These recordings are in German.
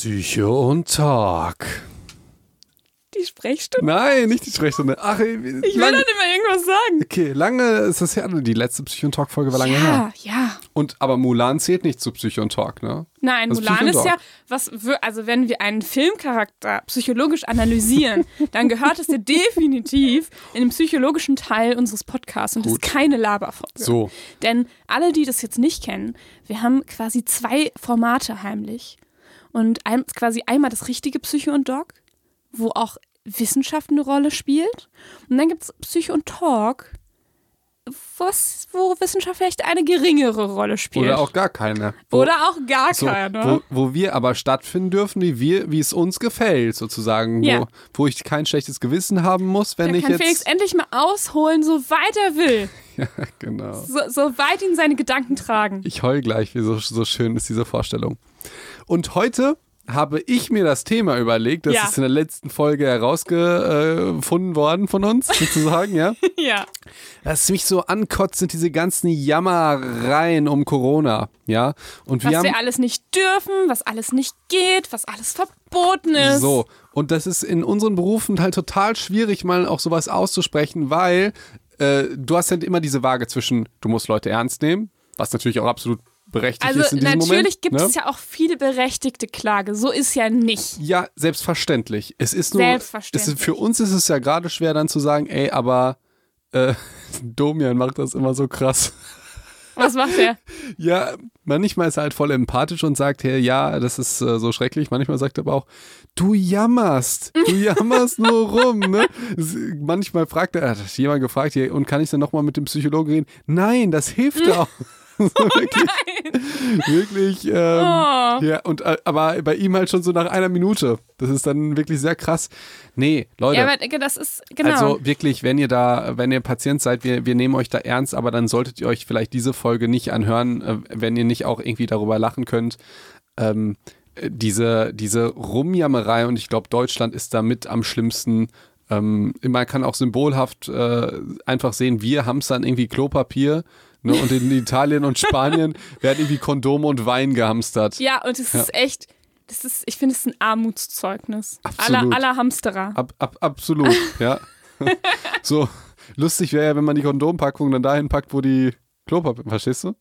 Psyche und Talk. Die Sprechstunde? Nein, nicht die Sprechstunde. Ach, ich will doch nicht mal irgendwas sagen. Okay, lange ist das her. Die letzte Psycho und Talk Folge war lange ja, her. Ja, ja. Und aber Mulan zählt nicht zu Psycho und Talk, ne? Nein, ist Mulan ist ja, was, also wenn wir einen Filmcharakter psychologisch analysieren, dann gehört es ja definitiv in den psychologischen Teil unseres Podcasts und das ist Gut. keine Laberfolge. So. Denn alle, die das jetzt nicht kennen, wir haben quasi zwei Formate heimlich. Und ein, quasi einmal das richtige Psycho und Doc, wo auch Wissenschaft eine Rolle spielt. Und dann gibt es Psycho und Talk, was, wo Wissenschaft vielleicht eine geringere Rolle spielt. Oder auch gar keine. Wo, Oder auch gar so, keine. wo, wo wir aber stattfinden dürfen, wie wir, wie es uns gefällt, sozusagen. Ja. Wo, wo ich kein schlechtes Gewissen haben muss, wenn Da ich kann jetzt. Felix endlich mal ausholen, so weit er will. ja, genau. So, so weit ihn seine Gedanken tragen. Ich heul gleich, wie so, so schön ist diese Vorstellung. Und heute habe ich mir das Thema überlegt, das Ja. ist in der letzten Folge herausgefunden worden von uns, sozusagen, ja. Ja. Was mich so ankotzt, sind diese ganzen Jammereien um Corona, ja. Und wir Was haben wir alles nicht dürfen, was alles nicht geht, was alles verboten ist. so. Und das ist in unseren Berufen halt total schwierig, mal auch sowas auszusprechen, weil äh, du hast halt immer diese Waage zwischen, du musst Leute ernst nehmen, was natürlich auch absolut berechtigt Also ist in diesem natürlich Moment. gibt ne? es ja auch viele berechtigte Klage. So ist ja nicht. Ja, selbstverständlich. Es ist nur, Selbstverständlich. Es für uns ist es ja gerade schwer dann zu sagen, ey, aber äh, Domian macht das immer so krass. Was macht er? Ja, manchmal ist er halt voll empathisch und sagt, hey, ja, das ist äh, so schrecklich. Manchmal sagt er aber auch, du jammerst, du jammerst nur rum. Ne? Manchmal fragt er, hat jemand gefragt, und kann ich dann nochmal mit dem Psychologen reden? Nein, das hilft auch. So, wirklich, wirklich, ähm, Oh. ja, und äh, aber bei ihm halt schon so nach einer Minute. Das ist dann wirklich sehr krass. Nee, Leute. Ja, aber das ist, genau. Also wirklich, wenn ihr da, wenn ihr Patient seid, wir, wir nehmen euch da ernst, aber dann solltet ihr euch vielleicht diese Folge nicht anhören, äh, wenn ihr nicht auch irgendwie darüber lachen könnt. Ähm, äh, diese, diese Rumjammerei und ich glaube, Deutschland ist da mit am schlimmsten. Ähm, man kann auch symbolhaft äh, einfach sehen, wir haben es dann irgendwie Klopapier. Ne, und in Italien und Spanien werden irgendwie Kondome und Wein gehamstert. ja, und es ist echt, das ist, ich finde es ein Armutszeugnis. Absolut. Aller, aller Hamsterer. Ab, ab, absolut, ja. so, lustig wäre ja, wenn man die Kondompackung dann dahin packt, wo die Klopapier, verstehst du?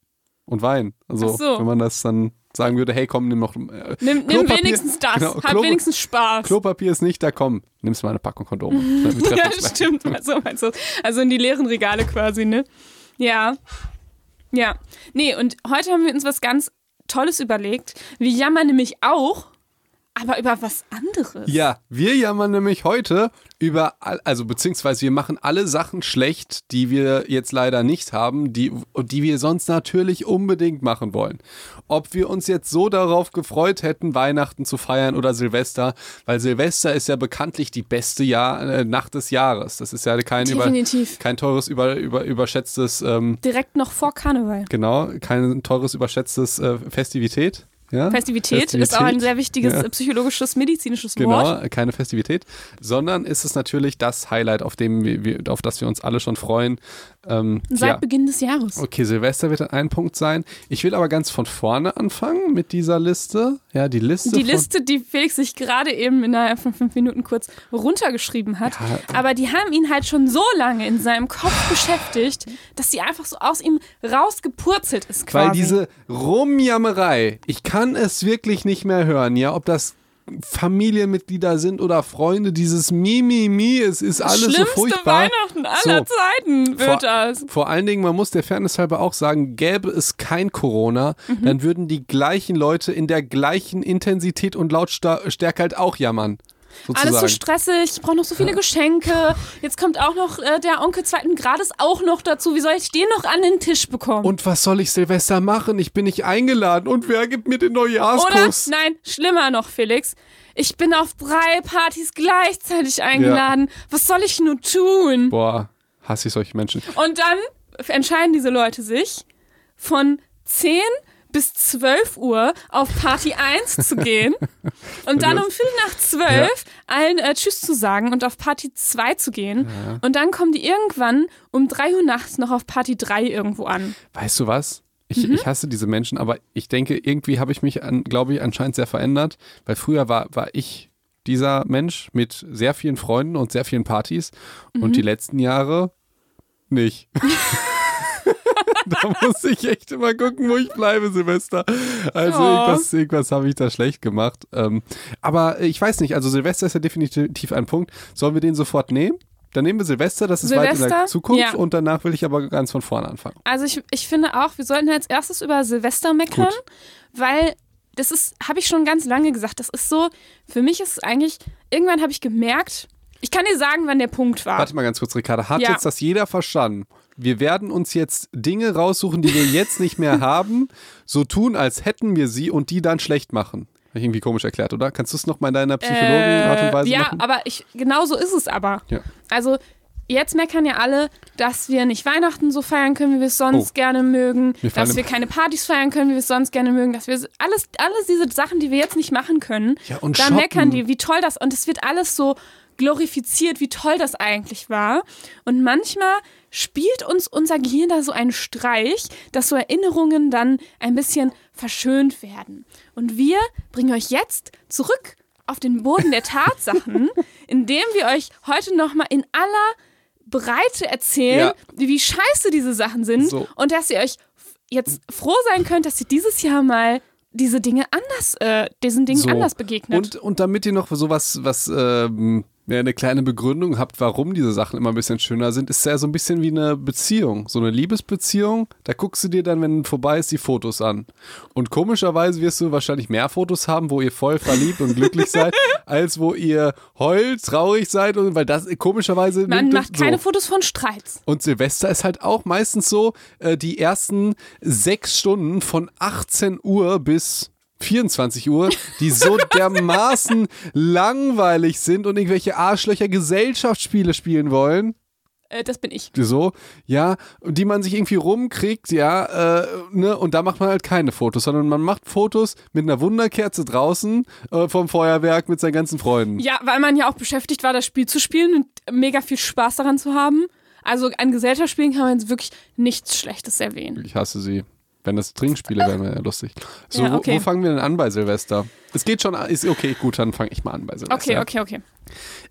Und Wein. Also, so. wenn man das dann sagen würde, hey, komm, nimm noch. Äh, Nimm, nimm wenigstens das. genau, Hab Klo- wenigstens Spaß. Klopapier ist nicht da, komm, nimmst mal eine Packung Kondome. Ja, stimmt. Also, also in die leeren Regale quasi, ne? Ja. Ja. Nee, und heute haben wir uns was ganz Tolles überlegt. Wir jammern nämlich auch, aber über was anderes. Ja, wir jammern nämlich heute über, also beziehungsweise wir machen alle Sachen schlecht, die wir jetzt leider nicht haben, die, die wir sonst natürlich unbedingt machen wollen. Ob wir uns jetzt so darauf gefreut hätten, Weihnachten zu feiern oder Silvester, weil Silvester ist ja bekanntlich die beste Jahr, äh, Nacht des Jahres. Das ist ja kein, über, kein teures, über, über, überschätztes, ähm, Direkt noch vor Karneval. genau, kein teures, überschätztes äh, Festivität. Ja? Festivität, ist auch ein sehr wichtiges Ja. psychologisches, medizinisches Genau, Wort. keine Festivität, sondern ist es natürlich das Highlight, auf, dem wir, auf das wir uns alle schon freuen. Ähm, Seit ja. Beginn des Jahres. Okay, Silvester wird ein Punkt sein. Ich will aber ganz von vorne anfangen mit dieser Liste. Ja, die Liste. Die Liste, die Felix sich gerade eben innerhalb von fünf Minuten kurz runtergeschrieben hat. Ja. Aber die haben ihn halt schon so lange in seinem Kopf beschäftigt, dass die einfach so aus ihm rausgepurzelt ist quasi. Weil diese Rumjammerei, ich kann es wirklich nicht mehr hören, ja, ob das Familienmitglieder sind oder Freunde, dieses Mimimi, es ist alles so Schlimmste furchtbar. Weihnachten aller So. Zeiten wird Vor, das. vor allen Dingen, man muss der Fairness halber auch sagen, gäbe es kein Corona, Mhm. dann würden die gleichen Leute in der gleichen Intensität und Lautstärke halt auch jammern. Sozusagen. Alles so stressig, ich brauche noch so viele Geschenke. Jetzt kommt auch noch äh, der Onkel zweiten Grades auch noch dazu. Wie soll ich den noch an den Tisch bekommen? und was soll ich Silvester machen? Ich bin nicht eingeladen. Und wer gibt mir den Oder, Neujahrskuss? nein, schlimmer noch, Felix. Ich bin auf drei Partys gleichzeitig eingeladen. Was soll ich nur tun? Boah, hasse ich solche Menschen. Und dann entscheiden diese Leute sich, von 10 bis 12 Uhr auf Party 1 zu gehen und dann um Viertel nach 12 allen äh, Tschüss zu sagen und auf Party 2 zu gehen. Und dann kommen die irgendwann um 3 Uhr nachts noch auf Party 3 irgendwo an. Weißt du was? Ich, ich hasse diese Menschen, aber ich denke, irgendwie habe ich mich, glaube ich, anscheinend sehr verändert, weil früher war, war ich dieser Mensch mit sehr vielen Freunden und sehr vielen Partys und die letzten Jahre nicht. da muss ich echt immer gucken, wo ich bleibe, Silvester. Also Oh. irgendwas, irgendwas habe ich da schlecht gemacht. Ähm, aber ich weiß nicht, also Silvester ist ja definitiv ein Punkt. Sollen wir den sofort nehmen? Dann nehmen wir Silvester, das ist weit in der Silvester? Zukunft Ja. und danach will ich aber ganz von vorne anfangen. Also ich, ich finde auch, wir sollten als erstes über Silvester meckern, Gut. weil das ist, habe ich schon ganz lange gesagt, das ist so, für mich ist es eigentlich, irgendwann habe ich gemerkt, ich kann dir sagen, wann der Punkt war. Warte mal ganz kurz, Ricarda. Hat Ja. jetzt das jeder verstanden? Wir werden uns jetzt Dinge raussuchen, die wir jetzt nicht mehr haben, so tun, als hätten wir sie und die dann schlecht machen. Habe ich irgendwie komisch erklärt, oder? Kannst du es nochmal in deiner Psychologen-Art und Weise Äh, ja, machen? aber ich, genau so ist es aber. Ja. Also jetzt meckern ja alle, dass wir nicht Weihnachten so feiern können, wie wir es sonst Oh. gerne mögen, dass wir keine Partys feiern können, wie wir es sonst gerne mögen, dass wir alles, alles diese Sachen, die wir jetzt nicht machen können, Ja, und da shoppen. meckern die, wie toll das und es wird alles so glorifiziert, wie toll das eigentlich war. Und manchmal spielt uns unser Gehirn da so einen Streich, dass so Erinnerungen dann ein bisschen verschönt werden. Und wir bringen euch jetzt zurück auf den Boden der Tatsachen, indem wir euch heute nochmal in aller Breite erzählen, Ja. wie scheiße diese Sachen sind So. und dass ihr euch jetzt froh sein könnt, dass ihr dieses Jahr mal diese Dinge anders, äh, diesen Dingen So. anders begegnet. Und, und damit ihr noch sowas, was, ähm, ja, eine kleine Begründung habt, warum diese Sachen immer ein bisschen schöner sind, ist ja so ein bisschen wie eine Beziehung, so eine Liebesbeziehung. Da guckst du dir dann, wenn vorbei ist, die Fotos an. Und komischerweise wirst du wahrscheinlich mehr Fotos haben, wo ihr voll verliebt und glücklich seid, als wo ihr heult, traurig seid und weil das komischerweise Man macht keine so. Fotos von Streits. Und Silvester ist halt auch meistens so, äh, die ersten sechs Stunden von 18 Uhr bis 24 Uhr, die so dermaßen langweilig sind und irgendwelche Arschlöcher Gesellschaftsspiele spielen wollen. Äh, das bin ich. So, ja, die man sich irgendwie rumkriegt, ja, äh, ne, und da macht man halt keine Fotos, sondern man macht Fotos mit einer Wunderkerze draußen äh, vom Feuerwerk mit seinen ganzen Freunden. Ja, weil man ja auch beschäftigt war, das Spiel zu spielen und mega viel Spaß daran zu haben. Also an Gesellschaftsspielen kann man jetzt wirklich nichts Schlechtes erwähnen. Ich hasse sie. Wenn das Trinkspiele wären, wäre ja lustig. So, Ja, okay. wo, wo fangen wir denn an bei Silvester? Es geht schon, ist okay, gut, dann fange ich mal an bei Silvester. Okay, okay, okay.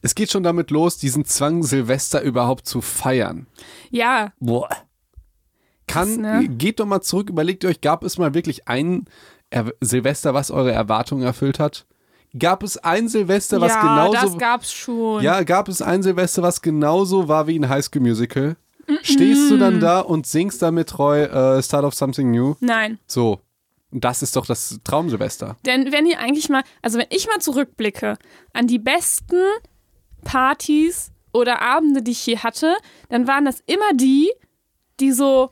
Es geht schon damit los, diesen Zwang, Silvester überhaupt zu feiern. Ja, Boah. Kann, Das, ne? geht doch mal zurück, überlegt euch, gab es mal wirklich ein er Silvester, was eure Erwartungen erfüllt hat? Gab es ein Silvester, was ja, genauso. das gab's schon. Ja, gab es ein Silvester, was genauso war wie ein High School Musical? Stehst du dann da und singst damit treu äh, Start of Something New? Nein. So. Und Das ist doch das Traumsilvester. Denn wenn ihr eigentlich mal, also wenn ich mal zurückblicke an die besten Partys oder Abende, die ich hier hatte, dann waren das immer die, die so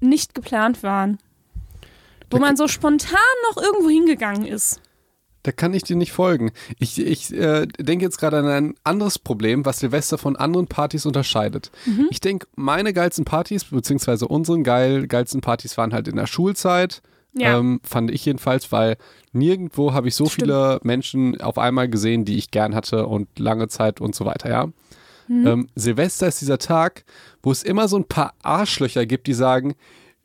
nicht geplant waren. Wo man so spontan noch irgendwo hingegangen ist. Da kann ich dir nicht folgen. Ich, ich äh, denke jetzt gerade an ein anderes Problem, was Silvester von anderen Partys unterscheidet. Mhm. Ich denke, meine geilsten Partys, beziehungsweise unseren geil, geilsten Partys waren halt in der Schulzeit. Ja. Ähm, fand ich jedenfalls, weil nirgendwo habe ich so Stimmt. viele Menschen auf einmal gesehen, die ich gern hatte und lange Zeit und so weiter, ja. Mhm. Ähm, Silvester ist dieser Tag, wo es immer so ein paar Arschlöcher gibt, die sagen,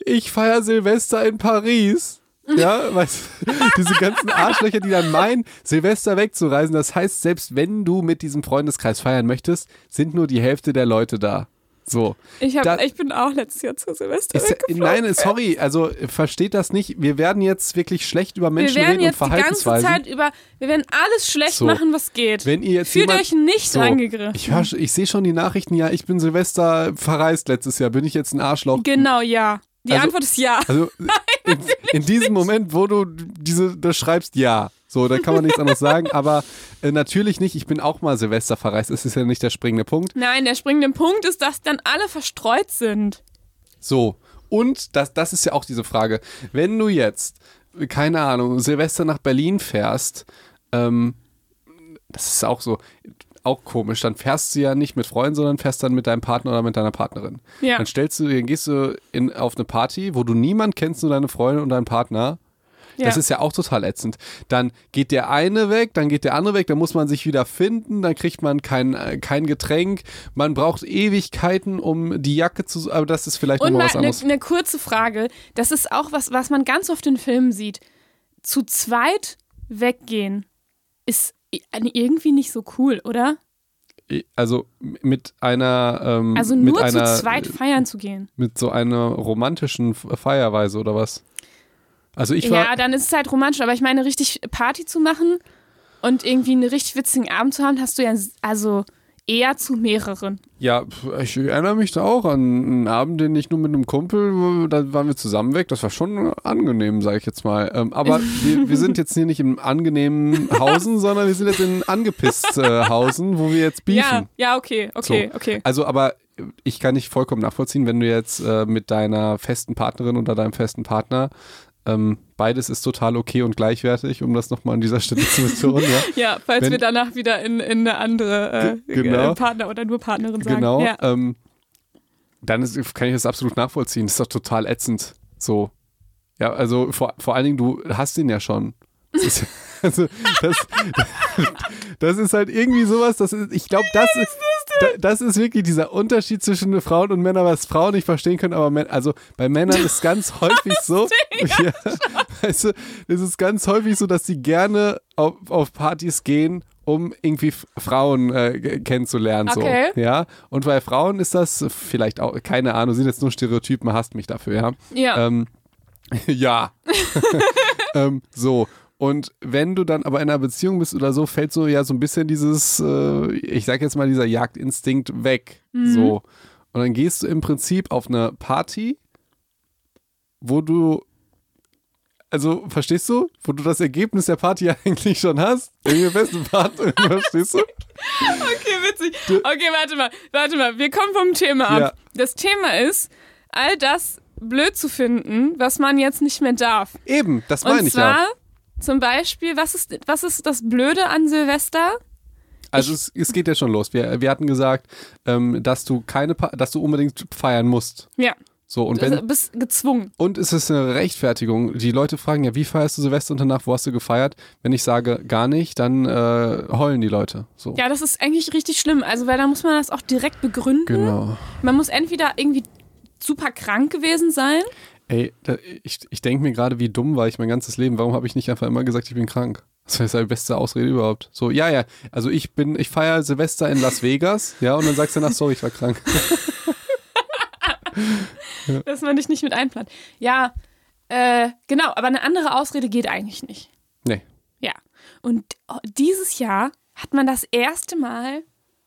ich feiere Silvester in Paris. Ja, weißt du, diese ganzen Arschlöcher, die dann meinen, Silvester wegzureisen. Das heißt, selbst wenn du mit diesem Freundeskreis feiern möchtest, sind nur die Hälfte der Leute da. So. Ich, hab, Da- ich bin auch letztes Jahr zu Silvester Ist, nein, sorry, also versteht das nicht. Wir werden jetzt wirklich schlecht über Wir Menschen werden reden und jetzt die ganze Verhaltensweisen. Zeit über, wir werden alles schlecht So. machen, was geht. Wenn ihr jetzt Fühlt jemand- euch nicht So, angegriffen. Ich, hör, ich sehe schon die Nachrichten, ja, ich bin Silvester verreist letztes Jahr. Bin ich jetzt ein Arschloch? Genau, ja. Die Also- Antwort ist ja. Also in, in diesem Moment, wo du diese das schreibst, ja. So, da kann man nichts anderes sagen. Aber äh, natürlich nicht. Ich bin auch mal Silvester verreist. Es ist ja nicht der springende Punkt. Nein, der springende Punkt ist, dass dann alle verstreut sind. So. Und das, das ist ja auch diese Frage. Wenn du jetzt, keine Ahnung, Silvester nach Berlin fährst, ähm, das ist auch so, auch komisch. Dann fährst du ja nicht mit Freunden, sondern fährst dann mit deinem Partner oder mit deiner Partnerin. Ja. Dann stellst du, dann gehst du in, auf eine Party, wo du niemanden kennst, nur deine Freunde und deinen Partner. Das Ja. ist ja auch total ätzend. Dann geht der eine weg, dann geht der andere weg, dann muss man sich wieder finden, dann kriegt man kein, äh, kein Getränk. Man braucht Ewigkeiten, um die Jacke zu. Aber das ist vielleicht nochmal mal was eine anderes. ne kurze Frage. Das ist auch was, was man ganz oft in Filmen sieht. Zu zweit weggehen ist irgendwie nicht so cool, oder? Also mit einer. Ähm, Also nur einer, zu zweit feiern zu gehen. Mit so einer romantischen Feierweise oder was? Also ich war. Ja, dann ist es halt romantisch, aber ich meine, richtig Party zu machen und irgendwie einen richtig witzigen Abend zu haben, hast du ja also eher zu mehreren. Ja, ich erinnere mich da auch an einen Abend, den ich nur mit einem Kumpel, da waren wir zusammen weg. Das war schon angenehm, sage ich jetzt mal. Ähm, aber wir, wir sind jetzt hier nicht im angenehmen Hausen, sondern wir sind jetzt in angepisst äh, Hausen, wo wir jetzt beefen. Ja, ja, okay, okay, So. okay. Also, aber ich kann nicht vollkommen nachvollziehen, wenn du jetzt äh, mit deiner festen Partnerin oder deinem festen Partner ähm, beides ist total okay und gleichwertig, um das nochmal an dieser Stelle zu betonen. Ja. Ja, falls Wenn- wir danach wieder in, in eine andere äh, Ge- genau. äh, Partner oder nur Partnerin sagen. Genau. Ja. Ähm, dann ist, kann ich das absolut nachvollziehen. Das ist doch total ätzend. So. Ja, also vor, vor allen Dingen, du hast ihn ja schon. Das ist, also, das, das ist halt irgendwie sowas, das ist, ich glaube, das ist, da- das ist wirklich dieser Unterschied zwischen Frauen und Männern, was Frauen nicht verstehen können, aber Män- also bei Männern ist ganz häufig so, ja, weißt du, es ist ganz häufig so, dass sie gerne auf, auf Partys gehen, um irgendwie Frauen äh, kennenzulernen. Okay. So, ja, und bei Frauen ist das vielleicht auch, keine Ahnung, sind jetzt nur Stereotypen, hasst mich dafür, ja. ja. Ähm, ja. ähm, so. Und wenn du dann aber in einer Beziehung bist oder so, fällt so ja so ein bisschen dieses, äh, ich sag jetzt mal, dieser Jagdinstinkt weg. So. Und dann gehst du im Prinzip auf eine Party, wo du, also verstehst du, wo du das Ergebnis der Party eigentlich schon hast, der besten Partnerin, verstehst du? Okay, witzig. Okay, warte mal, warte mal. Wir kommen vom Thema ab. Ja. Das Thema ist, all das blöd zu finden, was man jetzt nicht mehr darf. Eben, das Und meine ich ja. zwar zum Beispiel, was ist, was ist das Blöde an Silvester? Also es, es geht ja schon los. Wir, wir hatten gesagt, ähm, dass du keine, Pa- dass du unbedingt feiern musst. Ja, So und du wenn bist gezwungen. und es ist eine Rechtfertigung. Die Leute fragen ja, wie feierst du Silvester und danach, wo hast du gefeiert? Wenn ich sage gar nicht, dann äh, heulen die Leute. So. Ja, das ist eigentlich richtig schlimm. Also, weil da muss man das auch direkt begründen. Genau. Man muss entweder irgendwie super krank gewesen sein. Ey, da, ich, ich denke mir gerade, wie dumm war ich mein ganzes Leben. Warum habe ich nicht einfach immer gesagt, ich bin krank? Das ist die beste Ausrede überhaupt. So, ja, ja. Also ich bin, ich feiere Silvester in Las Vegas, ja, und dann sagst du danach, sorry, ich war krank. dass man dich nicht mit einplant. Ja, äh, genau, aber eine andere Ausrede geht eigentlich nicht. Nee. Ja. Und dieses Jahr hat man das erste Mal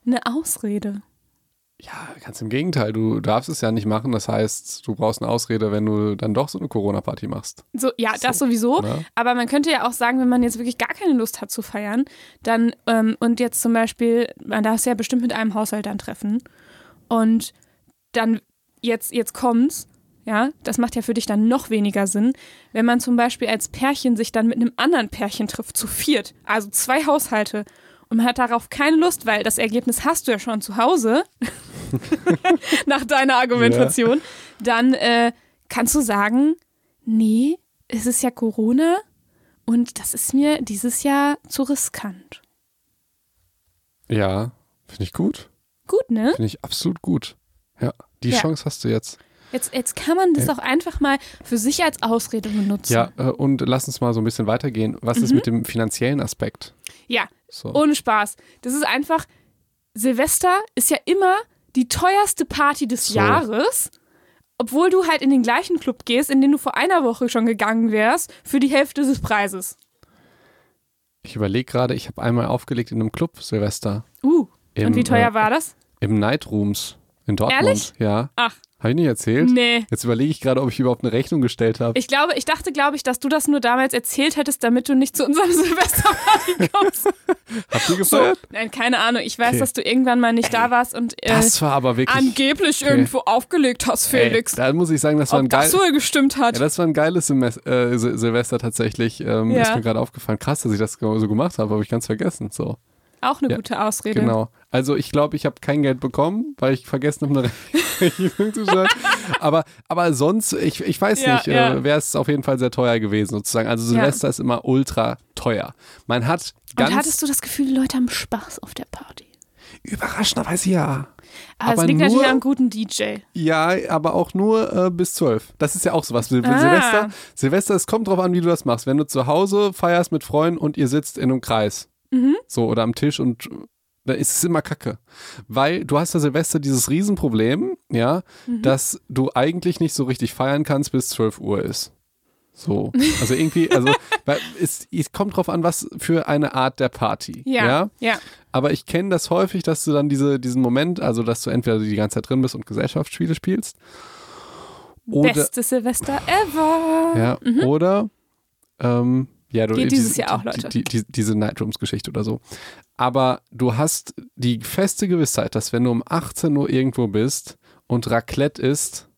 eine Ausrede. Ja, ganz im Gegenteil. Du darfst es ja nicht machen. Das heißt, du brauchst eine Ausrede, wenn du dann doch so eine Corona-Party machst. So, ja, das sowieso. ne? Aber man könnte ja auch sagen, wenn man jetzt wirklich gar keine Lust hat zu feiern, dann ähm, und jetzt zum Beispiel, man darf es ja bestimmt mit einem Haushalt dann treffen. Und dann jetzt, jetzt kommt's, ja, das macht ja für dich dann noch weniger Sinn, wenn man zum Beispiel als Pärchen sich dann mit einem anderen Pärchen trifft, zu viert, also zwei Haushalte. Und man hat darauf keine Lust, weil das Ergebnis hast du ja schon zu Hause, nach deiner Argumentation. Dann äh, kannst du sagen, nee, es ist ja Corona und das ist mir dieses Jahr zu riskant. Ja, finde ich gut. Gut, ne? Finde ich absolut gut. Ja, die Ja. Chance hast du jetzt. Jetzt, jetzt kann man das auch einfach mal für sich als Ausrede benutzen. Ja, äh, und lass uns mal so ein bisschen weitergehen. Was ist mit dem finanziellen Aspekt? Ja, So. ohne Spaß. Das ist einfach, Silvester ist ja immer die teuerste Party des So. Jahres, obwohl du halt in den gleichen Club gehst, in den du vor einer Woche schon gegangen wärst, für die Hälfte des Preises. Ich überlege gerade, ich habe einmal aufgelegt in einem Club Silvester. Uh, Im, und wie teuer äh, war das? Im Night Rooms in Dortmund. Ehrlich? Ja. Ach, Habe ich nicht erzählt? nee. Jetzt überlege ich gerade, ob ich überhaupt eine Rechnung gestellt habe. Ich glaube, ich dachte, glaube ich, dass du das nur damals erzählt hättest, damit du nicht zu unserem Silvesterparty kommst. Habt ihr So, gefeiert? nein, keine Ahnung. Ich weiß, Okay. dass du irgendwann mal nicht da warst und äh, Das war aber wirklich. angeblich Okay. irgendwo aufgelegt hast, Felix. Ey, da muss ich sagen, das war ein Ob das geil. wohl gestimmt hat. Ja, das war ein geiles Semes äh, Sil- Silvester tatsächlich. Ähm, Ja. Ist mir gerade aufgefallen. Krass, dass ich das so gemacht habe, habe ich ganz vergessen. So. Auch eine Ja, gute Ausrede. Genau. Also ich glaube, ich habe kein Geld bekommen, weil ich vergessen habe, eine Rechnung zu schreiben. Aber, aber sonst, ich, ich weiß Ja, nicht, ja. äh, wäre es auf jeden Fall sehr teuer gewesen sozusagen. Also Silvester ist immer ultra teuer. Man hat ganz Und hattest du das Gefühl, die Leute haben Spaß auf der Party? überraschenderweise ja. Aber, Aber es liegt nur- natürlich am guten DJ. Ja, aber auch nur äh, bis zwölf. Das ist ja auch sowas. Sil Ah. Silvester, Silvester, es kommt drauf an, wie du das machst. Wenn du zu Hause feierst mit Freunden und ihr sitzt in einem Kreis, Mhm. so oder am Tisch und da ist es immer Kacke. Weil du hast ja Silvester dieses Riesenproblem, ja, Mhm. dass du eigentlich nicht so richtig feiern kannst, bis 12 Uhr ist. So. Also irgendwie, also es, es kommt drauf an, was für eine Art der Party. Ja. ja? Ja. Aber ich kenne das häufig, dass du dann diese, diesen Moment, also dass du entweder die ganze Zeit drin bist und Gesellschaftsspiele spielst. Oder, Beste Silvester ever. ja, oder ähm, ja, du. Geht diese- dieses Jahr auch, Leute. Die, die, diese Nightrooms-Geschichte oder so. Aber du hast die feste Gewissheit, dass wenn du um 18 Uhr irgendwo bist und Raclette isst,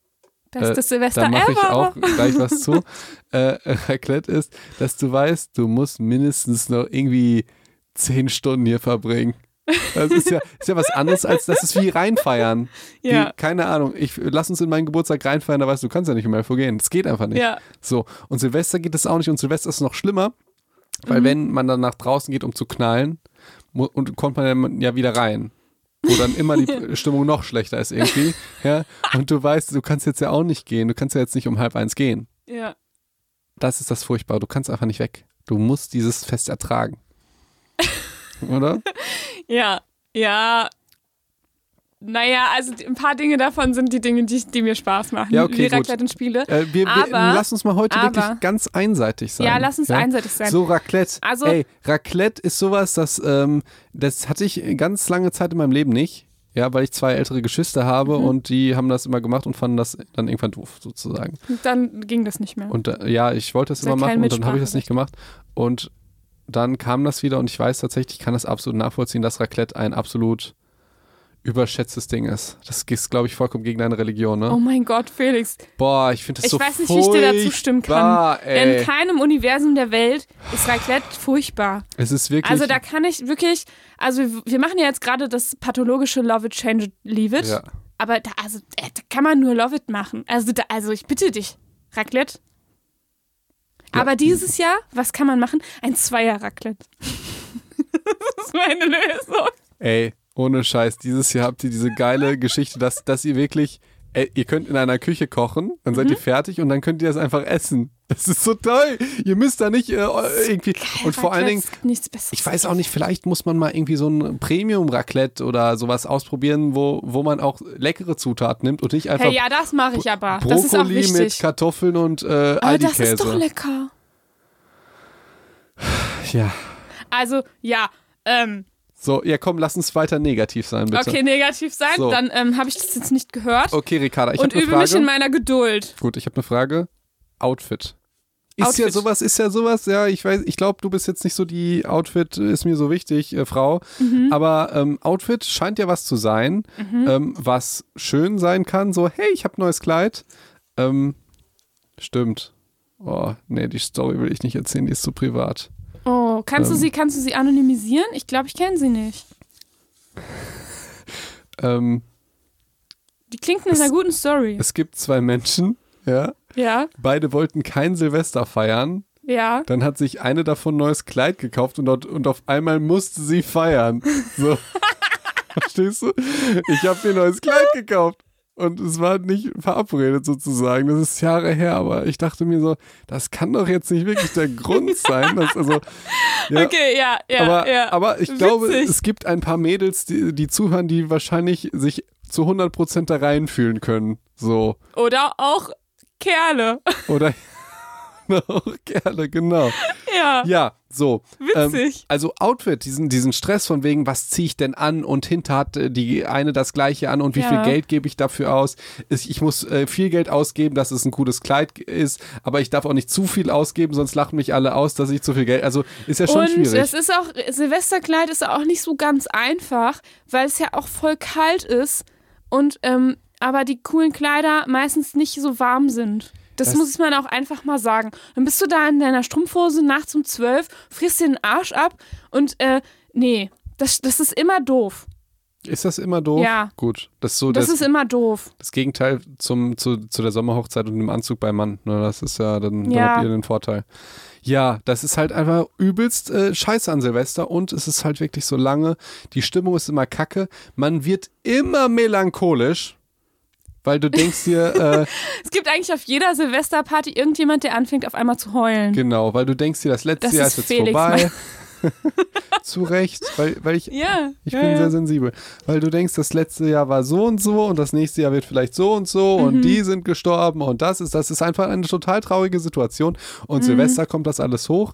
Beste äh, Silvester da mache ich auch gleich was zu, äh, Raclette ist, dass du weißt, du musst mindestens noch irgendwie 10 Stunden hier verbringen. Das ist ja, ist ja was anderes als das ist wie reinfeiern. Ja. Wie, keine Ahnung, ich lass uns in meinen Geburtstag reinfeiern, da weißt du, du kannst ja nicht mehr vorgehen. Das geht einfach nicht. Ja. So, und Silvester geht es auch nicht und Silvester ist noch schlimmer, Mhm. weil wenn man dann nach draußen geht, um zu knallen, und kommt man dann ja wieder rein. Wo dann immer die Stimmung noch schlechter ist irgendwie. Ja? Und du weißt, du kannst jetzt ja auch nicht gehen. Du kannst ja jetzt nicht um halb eins gehen. Ja. Das ist das Furchtbare. Du kannst einfach nicht weg. Du musst dieses Fest ertragen. Oder? Ja. Ja. Naja, also ein paar Dinge davon sind die Dinge, die, die mir Spaß machen. Ja, okay, gut. Raclette und Spiele. Äh, wir, wir, Aber- lass uns mal heute aber- wirklich ganz einseitig sein. Ja, lass uns einseitig sein. So Raclette. Also- Ey, Raclette ist sowas, das, ähm, das hatte ich ganz lange Zeit in meinem Leben nicht. Ja, weil ich zwei ältere Geschwister habe Mhm. und die haben das immer gemacht und fanden das dann irgendwann doof, sozusagen. Dann ging das nicht mehr. Und äh, ja, ich wollte das ja immer machen und dann habe ich das nicht gemacht. Und dann kam das wieder und ich weiß tatsächlich, ich kann das absolut nachvollziehen, dass Raclette ein absolut überschätztes Ding ist. Das ist, glaube ich, vollkommen gegen deine Religion, ne? Oh mein Gott, Felix. Boah, ich finde das Ich so weiß nicht, wie ich dir da zustimmen kann. furchtbar, Ey. In keinem Universum der Welt ist Raclette furchtbar. Es ist wirklich. Also da kann ich wirklich, also wir- machen ja jetzt gerade das pathologische Love it, change it, leave it. ja. Aber da, also, da kann man nur Love It machen. Also, da, also ich bitte dich, Raclette. Ja. Aber dieses Jahr, was kann man machen? Ein Zweier-Raclette. das ist meine Lösung. Ey, ohne Scheiß, dieses Jahr habt ihr diese geile Geschichte, dass, dass ihr wirklich, ey, ihr könnt in einer Küche kochen, dann seid Mhm. ihr fertig und dann könnt ihr das einfach essen. Das ist so toll. Ihr müsst da nicht äh, irgendwie. Und vor allen Dingen, ich weiß auch nicht, vielleicht muss man mal irgendwie so ein Premium-Raclette oder sowas ausprobieren, wo, wo man auch leckere Zutaten nimmt und nicht einfach Hey, ja, das mache ich aber. Das ist auch Brokkoli mit. Kartoffeln und äh, Aber das Aldi-Käse. ist doch lecker. Ja. Also, ja, ähm, So, ja komm, lass uns weiter negativ sein, bitte. okay, negativ sein, So. dann ähm, habe ich das jetzt nicht gehört Okay, Ricarda, ich und habe eine übe mich in Frage. meiner Geduld. Gut, ich habe eine Frage. Outfit. Ist ja Outfit. sowas, ist ja sowas, ja, ich weiß, ich glaube, du bist jetzt nicht so die Outfit, ist mir so wichtig, äh, Frau. Mhm. Aber ähm, Outfit scheint ja was zu sein, ähm, was schön sein kann. So, hey, ich habe neues Kleid. Ähm, stimmt. Oh, nee, die Story will ich nicht erzählen, die ist zu privat. Oh, kannst du Ähm. sie, kannst du sie anonymisieren? Ich glaube, ich kenne sie nicht. Ähm, Die klingt nach einer guten Story. es gibt zwei Menschen, ja, Ja, beide wollten kein Silvester feiern. ja. Dann hat sich eine davon ein neues Kleid gekauft und, dort, und auf einmal musste sie feiern. So. Verstehst du? Ich habe mir ein neues Kleid gekauft. Und es war nicht verabredet sozusagen. Das ist Jahre her, aber ich dachte mir so, das kann doch jetzt nicht wirklich der Grund sein. Dass, also, ja, Okay, ja, ja, aber, ja. aber ich glaube, Witzig. es gibt ein paar Mädels, die, die zuhören, die wahrscheinlich sich zu 100% da reinfühlen können. So. Oder auch Kerle. Oder auch gerne, genau. Ja, Ja, so. Ähm, witzig. also Outfit, diesen, diesen Stress von wegen, was ziehe ich denn an und hinter hat äh, die eine das gleiche an und wie Ja. viel Geld gebe ich dafür aus. Ich, ich muss äh, viel Geld ausgeben, dass es ein gutes Kleid ist, aber ich darf auch nicht zu viel ausgeben, sonst lachen mich alle aus, dass ich zu viel Geld. Also ist ja schon Und schwierig. es ist auch, Silvesterkleid ist auch nicht so ganz einfach, weil es ja auch voll kalt ist und ähm, aber die coolen Kleider meistens nicht so warm sind. Das, Das- muss man auch einfach mal sagen. Dann bist du da in deiner Strumpfhose nachts um zwölf, frierst dir den Arsch ab und äh, nee, Das, das ist immer doof. Ist das immer doof? Ja. Gut. Das ist so Das das, ist immer doof. das Gegenteil zum, zu, zu der Sommerhochzeit und dem Anzug beim Mann. Ne, das ist ja, dann, dann Ja. habt ihr den Vorteil. Ja, das ist halt einfach übelst äh, scheiße an Silvester und es ist halt wirklich so lange. Die Stimmung ist immer kacke. Man wird immer melancholisch, weil du denkst dir, äh, Es gibt eigentlich auf jeder Silvesterparty irgendjemand, der anfängt auf einmal zu heulen. genau, weil du denkst dir, das letzte Das Jahr ist ist jetzt Felix, vorbei. Zu Recht, weil, weil ich Ja. Ich ja, bin ja. sehr sensibel, weil du denkst, das letzte Jahr war so und so und das nächste Jahr wird vielleicht so und so Mhm. und die sind gestorben und das ist, das ist einfach eine total traurige Situation und Mhm. Silvester kommt das alles hoch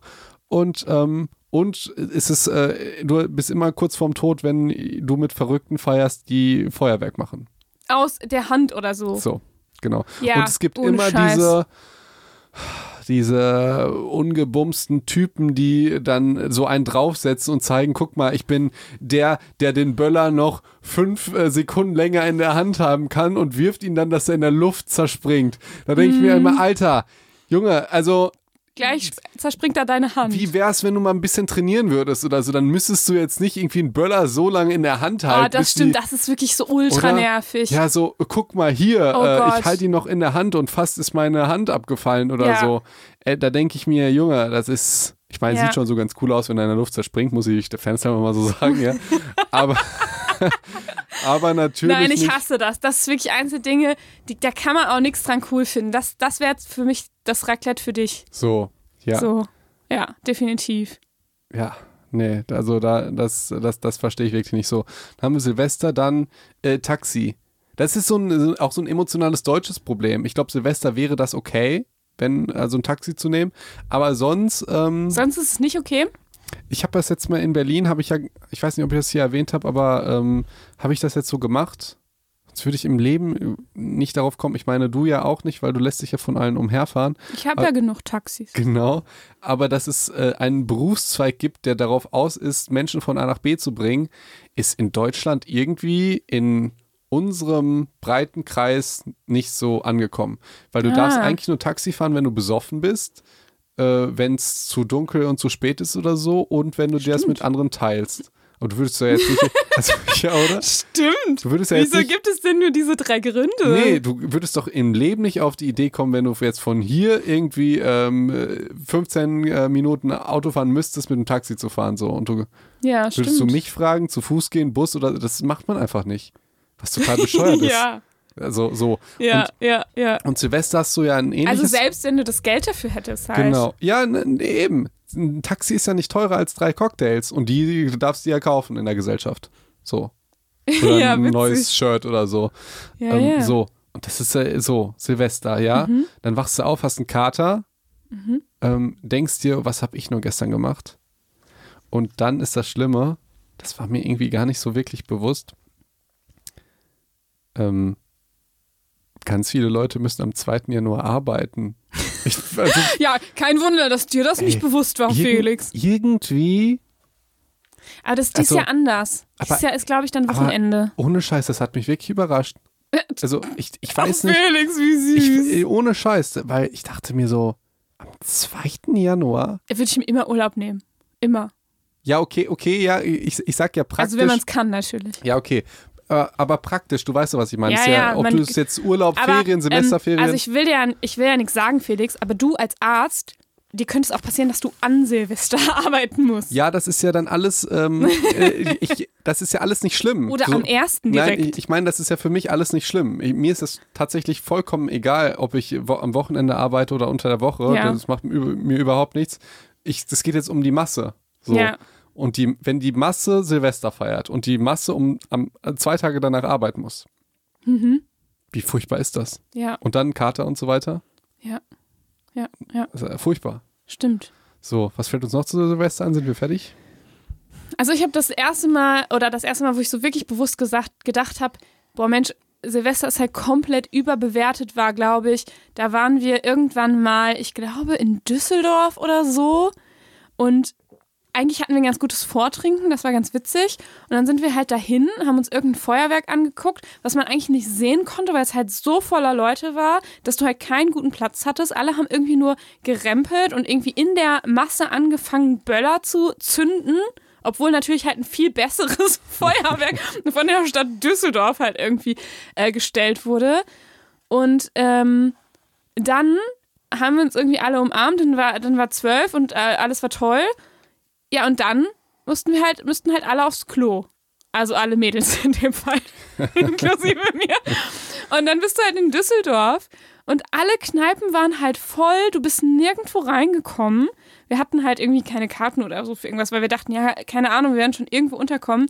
und ähm, und es ist, äh, du bist immer kurz vorm Tod, wenn du mit Verrückten feierst, die Feuerwerk machen. Aus der Hand oder so. So, genau. Ja, und es gibt immer Scheiß. diese diese ungebumsten Typen, die dann so einen draufsetzen und zeigen, guck mal, ich bin der, der den Böller noch fünf äh, Sekunden länger in der Hand haben kann und wirft ihn dann, dass er in der Luft zerspringt. Da denke ich mir Mhm. immer, Alter, Junge, also Gleich zerspringt da deine Hand. wie wär's, wenn du mal ein bisschen trainieren würdest oder so, dann müsstest du jetzt nicht irgendwie einen Böller so lange in der Hand halten. Ah, das stimmt, die, das ist wirklich so ultra Oder? nervig. Ja, so, guck mal hier, Oh äh, ich halte ihn noch in der Hand und fast ist meine Hand abgefallen oder Ja. so. Äh, da denke ich mir, Junge, das ist, ich meine, Ja. sieht schon so ganz cool aus, wenn er in der Luft zerspringt, muss ich der Fenster mal so sagen, ja. Aber, aber natürlich Nein, ich nicht. hasse das. Das ist wirklich eins der Dinge, die, da kann man auch nichts dran cool finden. Das, das wäre für mich das Raclette für dich. So, ja, So. Ja, definitiv. ja. Nee, also da, das, das, das verstehe ich wirklich nicht so. Dann haben wir Silvester, dann äh, Taxi. Das ist so ein, auch so ein emotionales deutsches Problem. Ich glaube, Silvester wäre das okay, wenn, also ein Taxi zu nehmen. Aber sonst, ähm, Sonst ist es nicht okay. Ich habe das jetzt mal in Berlin, habe ich ja, ich weiß nicht, ob ich das hier erwähnt habe, aber ähm, habe ich das jetzt so gemacht? Sonst würde ich im Leben nicht darauf kommen. Ich meine, du ja auch nicht, weil du lässt dich ja von allen umherfahren. Ich habe ja genug Taxis. Genau. Aber dass es äh, einen Berufszweig gibt, der darauf aus ist, Menschen von A nach B zu bringen, ist in Deutschland irgendwie in unserem breiten Kreis nicht so angekommen. Weil du Ah. darfst eigentlich nur Taxi fahren, wenn du besoffen bist, äh, wenn es zu dunkel und zu spät ist oder so und wenn du dir das Stimmt. mit anderen teilst. Aber du würdest ja jetzt nicht, also, ja, oder? Stimmt. Du würdest ja jetzt Wieso nicht, gibt es denn nur diese drei Gründe? Nee, du würdest doch im Leben nicht auf die Idee kommen, wenn du jetzt von hier irgendwie ähm, äh, 15 äh, Minuten Auto fahren müsstest, mit dem Taxi zu fahren. So. Und du Ja, würdest stimmt. du mich fragen, zu Fuß gehen, Bus oder das macht man einfach nicht. Was total bescheuert ist. ja, Also so. ja, ja, ja. Und Silvester hast du ja ein ähnliches. Also selbst wenn du das Geld dafür hättest halt. Genau. Ja, eben. Ein Taxi ist ja nicht teurer als drei Cocktails und die darfst du ja kaufen in der Gesellschaft. So. Oder Ja, ein witzig. neues Shirt oder so. Ja, ähm, ja. So. Und das ist äh, so, Silvester, ja. Mhm. Dann wachst du auf, hast einen Kater, ähm, denkst dir, was habe ich nur gestern gemacht? Und dann ist das Schlimme, das war mir irgendwie gar nicht so wirklich bewusst. Ähm, ganz viele Leute müssen am 2. Januar arbeiten. Ich, also, Ja, kein Wunder, dass dir das nicht Ey, bewusst war, irgend- Felix. Irgendwie, Aber das ist dieses Also, Jahr anders. aber- Dieses Jahr ist, glaube ich, dann Wochenende. ohne Scheiß, das hat mich wirklich überrascht. Also, ich, ich weiß Ach, nicht. Felix, wie süß. Ich, ohne Scheiß, weil ich dachte mir so, am 2. Januar? Würde ich mir immer Urlaub nehmen. Immer. Ja, okay, okay, ja, ich, ich sag ja praktisch. Also wenn man es kann, natürlich. ja, okay. Äh, aber praktisch, du weißt ja, was ich meine. Ja, ja, ob du es jetzt Urlaub, Aber, Ferien, Semesterferien. Ähm, also ich will ja, ich will ja nichts sagen, Felix, aber du als Arzt, dir könnte es auch passieren, dass du an Silvester arbeiten musst. ja, das ist ja dann alles, ähm, äh, ich, das ist ja alles nicht schlimm. Oder am ersten direkt. Nein, ich, ich meine, das ist ja für mich alles nicht schlimm. Ich, mir ist es tatsächlich vollkommen egal, ob ich wo, am Wochenende arbeite oder unter der Woche. Ja. Das macht mir, mir überhaupt nichts. Ich, das geht jetzt um die Masse. So. Ja. Und die, wenn die Masse Silvester feiert und die Masse um am, äh, zwei Tage danach arbeiten muss, Mhm. wie furchtbar ist das? Ja, Und dann Kater und so weiter? ja, ja, ja, Das ist ja furchtbar. stimmt. So, was fällt uns noch zu Silvester an? Sind wir fertig? Also ich habe das erste Mal, oder das erste Mal, wo ich so wirklich bewusst gesagt, gedacht habe, boah Mensch, Silvester ist halt komplett überbewertet war, glaube ich. Da waren wir irgendwann mal, ich glaube, in Düsseldorf oder so. Und eigentlich hatten wir ein ganz gutes Vortrinken, das war ganz witzig. Und dann sind wir halt dahin, haben uns irgendein Feuerwerk angeguckt, was man eigentlich nicht sehen konnte, weil es halt so voller Leute war, dass du halt keinen guten Platz hattest. Alle haben irgendwie nur gerempelt und irgendwie in der Masse angefangen, Böller zu zünden obwohl natürlich halt ein viel besseres Feuerwerk von der Stadt Düsseldorf halt irgendwie äh, gestellt wurde. Und ähm, dann haben wir uns irgendwie alle umarmt, dann war, dann war zwölf und äh, alles war toll. Ja, und dann mussten wir halt, müssten halt alle aufs Klo. Also alle Mädels in dem Fall, inklusive mir. Und dann bist du halt in Düsseldorf und alle Kneipen waren halt voll, du bist nirgendwo reingekommen. Wir hatten halt irgendwie keine Karten oder so für irgendwas, weil wir dachten, ja, keine Ahnung, wir werden schon irgendwo unterkommen.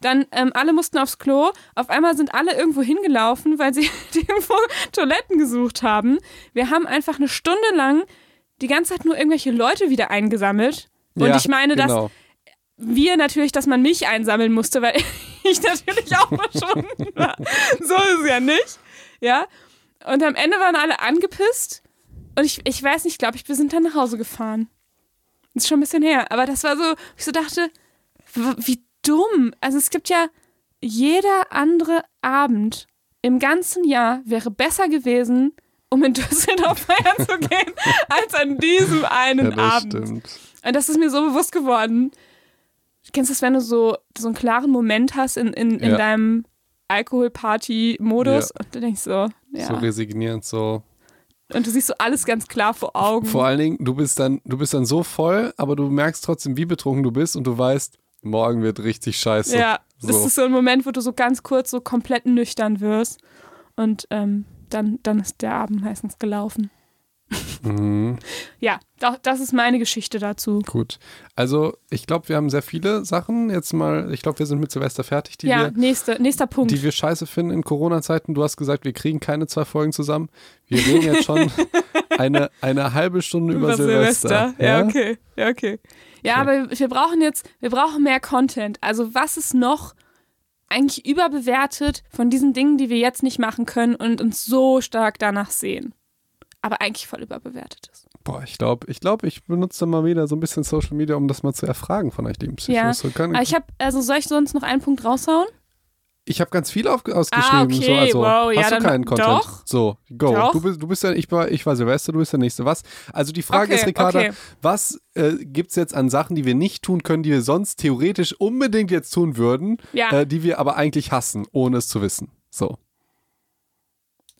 Dann ähm, alle mussten aufs Klo. Auf einmal sind alle irgendwo hingelaufen, weil sie irgendwo Toiletten gesucht haben. Wir haben einfach eine Stunde lang die ganze Zeit nur irgendwelche Leute wieder eingesammelt. Und Ja, ich meine, dass genau. wir natürlich, dass man mich einsammeln musste, weil ich natürlich auch verschwunden war. So ist es ja nicht. Ja. Und am Ende waren alle angepisst. Und ich, ich weiß nicht, glaube ich, wir sind dann nach Hause gefahren. Das ist schon ein bisschen her. Aber das war so, ich so dachte, wie dumm. Also es gibt ja jeder andere Abend im ganzen Jahr wäre besser gewesen, um in Düsseldorf feiern zu gehen, als an diesem einen Ja, das Abend. stimmt. Und das ist mir so bewusst geworden. Kennst du das, wenn du so, so einen klaren Moment hast in, in, in Ja. deinem Alkoholparty-Modus Ja. und du denkst so, ja. So resignierend, so. und du siehst so alles ganz klar vor Augen. Vor allen Dingen, du bist dann, du bist dann so voll, aber du merkst trotzdem, wie betrunken du bist und du weißt, morgen wird richtig scheiße. ja, das so. ist so ein Moment, wo du so ganz kurz so komplett nüchtern wirst. Und ähm, dann, dann ist der Abend meistens gelaufen. Mhm. Ja, das ist meine Geschichte dazu. Gut. Also, ich glaube, wir haben sehr viele Sachen. Jetzt mal, ich glaube, wir sind mit Silvester fertig, die, ja, wir, nächste, nächster Punkt. die wir scheiße finden in Corona-Zeiten. Du hast gesagt, wir kriegen keine zwei Folgen zusammen. Wir reden jetzt schon eine, eine halbe Stunde über, Silvester. Ja, okay. Ja, okay. Ja, Okay. aber wir brauchen jetzt, wir brauchen mehr Content. Also was ist noch eigentlich überbewertet von diesen Dingen, die wir jetzt nicht machen können und uns so stark danach sehen? Aber eigentlich voll überbewertet ist. Boah, ich glaube, ich, glaub, ich benutze mal wieder so ein bisschen Social Media, um das mal zu erfragen von euch, lieben Psychos. Ja, So kann, Aber ich habe, also soll ich sonst noch einen Punkt raushauen? Ich habe ganz viel auf, ausgeschrieben. Ah, okay, so, also, wow, ja, hast du dann- keinen Content? doch. So, go. Doch. Du bist, du bist ja, ich war, ich war Silvester, du bist der Nächste. Was? Also die Frage Okay, ist, Ricarda, okay. was äh, gibt es jetzt an Sachen, die wir nicht tun können, die wir sonst theoretisch unbedingt jetzt tun würden, Ja. äh, die wir aber eigentlich hassen, ohne es zu wissen? So.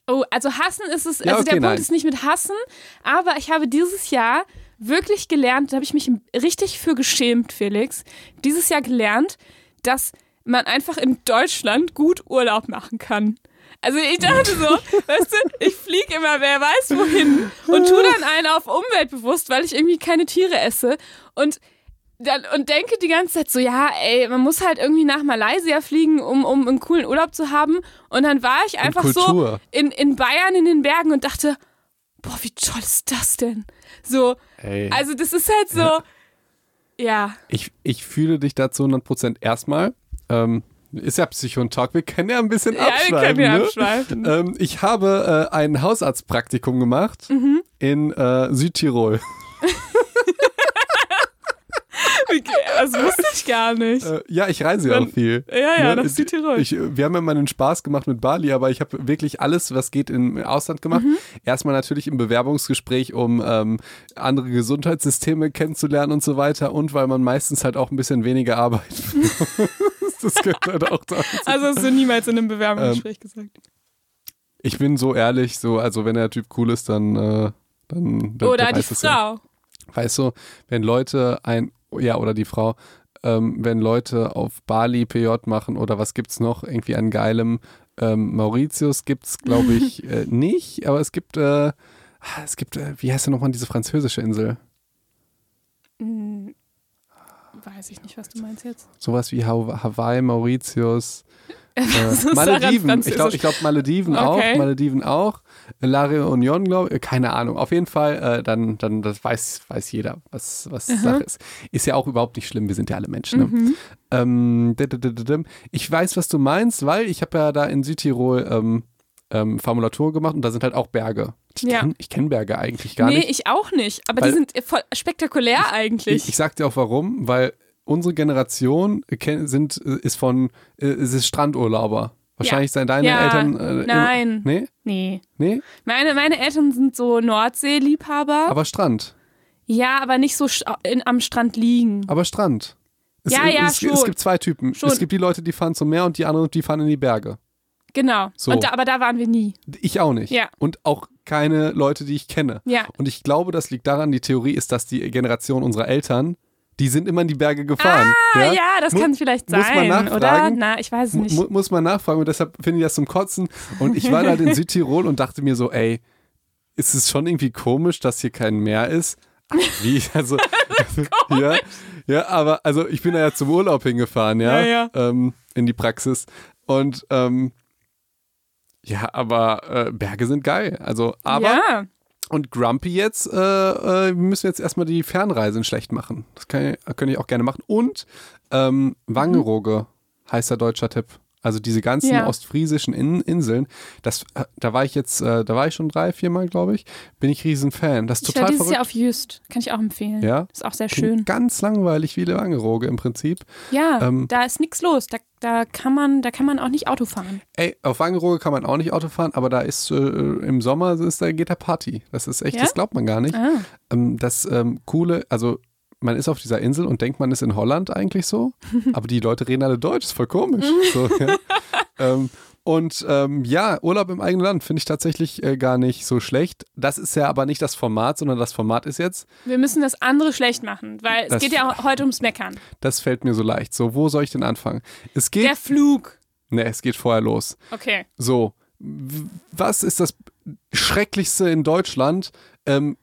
Oh, also hassen ist es, Ja, also okay, der Punkt nein. ist nicht mit hassen, aber ich habe dieses Jahr wirklich gelernt, da habe ich mich richtig für geschämt, Felix, dieses Jahr gelernt, dass man einfach in Deutschland gut Urlaub machen kann. Also ich dachte so, weißt du, ich fliege immer wer weiß wohin und tu dann einen auf umweltbewusst, weil ich irgendwie keine Tiere esse und dann, und denke die ganze Zeit so, ja, ey, man muss halt irgendwie nach Malaysia fliegen, um, um einen coolen Urlaub zu haben. Und dann war ich einfach so in, in Bayern in den Bergen und dachte, boah, wie toll ist das denn? So, Ey. also das ist halt so, ja, Ich, ich fühle dich dazu 100% erstmal. Ähm, ist ja Psychon-Talk, wir können ja ein bisschen ja, wir abschreiben. können ja ne? abschweifen. Ähm, ich habe äh, ein Hausarztpraktikum gemacht Mhm. in äh, Südtirol. Das wusste ich gar nicht. Äh, ja, ich reise ja Dann- auch viel. Ja, ja, Ne? nach Südtirol. Ich, wir haben ja mal einen Spaß gemacht mit Bali, aber ich habe wirklich alles, was geht, im Ausland gemacht. Mhm. Erstmal natürlich im Bewerbungsgespräch, um ähm, andere Gesundheitssysteme kennenzulernen und so weiter und weil man meistens halt auch ein bisschen weniger arbeitet. das gehört halt auch dazu. Also hast du niemals in einem Bewerbungsgespräch gesagt. Ich bin so ehrlich, so, also wenn der Typ cool ist, dann, äh, dann der, Oder der die es ja. Frau. Weißt du, wenn Leute ein, ja, oder die Frau, ähm, wenn Leute auf Bali PJ machen oder was gibt's noch, irgendwie an geilem ähm, Mauritius gibt's, glaube ich, äh, nicht, aber es gibt, äh, es gibt, äh, wie heißt denn nochmal diese französische Insel? Hm, weiß ich nicht, was du meinst jetzt. Sowas wie Ha- Hawaii, Mauritius, äh, Malediven. Ich glaube, ich glaub, Malediven Okay. auch, Malediven auch. La Réunion, glaube ich, keine Ahnung. Auf jeden Fall, äh, dann, dann das weiß, weiß jeder, was, was Sache ist. Ist ja auch überhaupt nicht schlimm, wir sind ja alle Menschen. Ne? Mhm. Ähm, ich weiß, was du meinst, weil ich habe ja da in Südtirol ähm, ähm, Formulatur gemacht und da sind halt auch Berge. Ich Ja. kenne kenn Berge eigentlich gar nee, nicht. ich auch nicht. Aber die sind voll spektakulär eigentlich. Ich, ich sag dir auch warum, weil unsere Generation äh, sind, äh, ist von, äh, ist Strandurlauber. Wahrscheinlich seien deine Ja. Eltern. Äh, Nein. Nee? nee. Nee? Meine, meine Eltern sind so Nordseeliebhaber. Aber Strand. ja, aber nicht so in, am Strand liegen. Aber Strand. Es, Ja, ja, es, schon. es gibt zwei Typen. Schon. Es gibt die Leute, die fahren zum Meer und die anderen, die fahren in die Berge. Genau. So. Da, aber da waren wir nie. Ich auch nicht. Ja. Und auch keine Leute, die ich kenne. Ja. Und ich glaube, das liegt daran, die Theorie ist, dass die Generation unserer Eltern, die sind immer in die Berge gefahren. Ah, ja, das Mu- kann vielleicht muss man sein, oder? nachfragen? Na, ich weiß es nicht. mu- muss man nachfragen und deshalb finde ich das zum Kotzen. Und ich war halt in Südtirol und dachte mir so, ey, ist es schon irgendwie komisch, dass hier kein Meer ist? Ach, Wie? Also, ja, ja, aber also ich bin da ja zum Urlaub hingefahren, ja, Ja, ja. Ähm, in die Praxis. Und ähm, ja, aber äh, Berge sind geil. Also, aber ja. Und Grumpy jetzt, äh, äh, wir müssen jetzt erstmal die Fernreisen schlecht machen. Das kann ich, könnte ich auch gerne machen. Und ähm, Wangerooge heißt der deutscher Tipp. Also diese ganzen Ja. ostfriesischen In Inseln, das, äh, da war ich jetzt, äh, da war ich schon drei, viermal, glaube ich, bin ich riesen Fan. Das ist Ich war total dieses Jahr verrückt. auf Jüst. Kann ich auch empfehlen. Ja? Ist auch sehr Klingt schön. Ganz langweilig wie Wangerooge im Prinzip. Ja, Ähm, da ist nichts los. Da, da, kann man, da kann man auch nicht Auto fahren. Ey, auf Wangerooge kann man auch nicht Auto fahren, aber da ist äh, im Sommer ist, da geht da Party. Das ist echt, Ja? das glaubt man gar nicht. Ah. Ähm, das ähm, Coole, also man ist auf dieser Insel und denkt, man ist in Holland eigentlich so, aber die Leute reden alle Deutsch, ist voll komisch. so, ja. ähm, und ähm, ja, Urlaub im eigenen Land finde ich tatsächlich äh, gar nicht so schlecht. Das ist ja aber nicht das Format, sondern das Format ist jetzt, Wir müssen das andere schlecht machen, weil es geht ja auch heute ums Meckern. das fällt mir so leicht. So, wo soll ich denn anfangen? Es geht, Der Flug. ne, es geht vorher los. Okay. So, was ist das Schrecklichste in Deutschland? Ähm,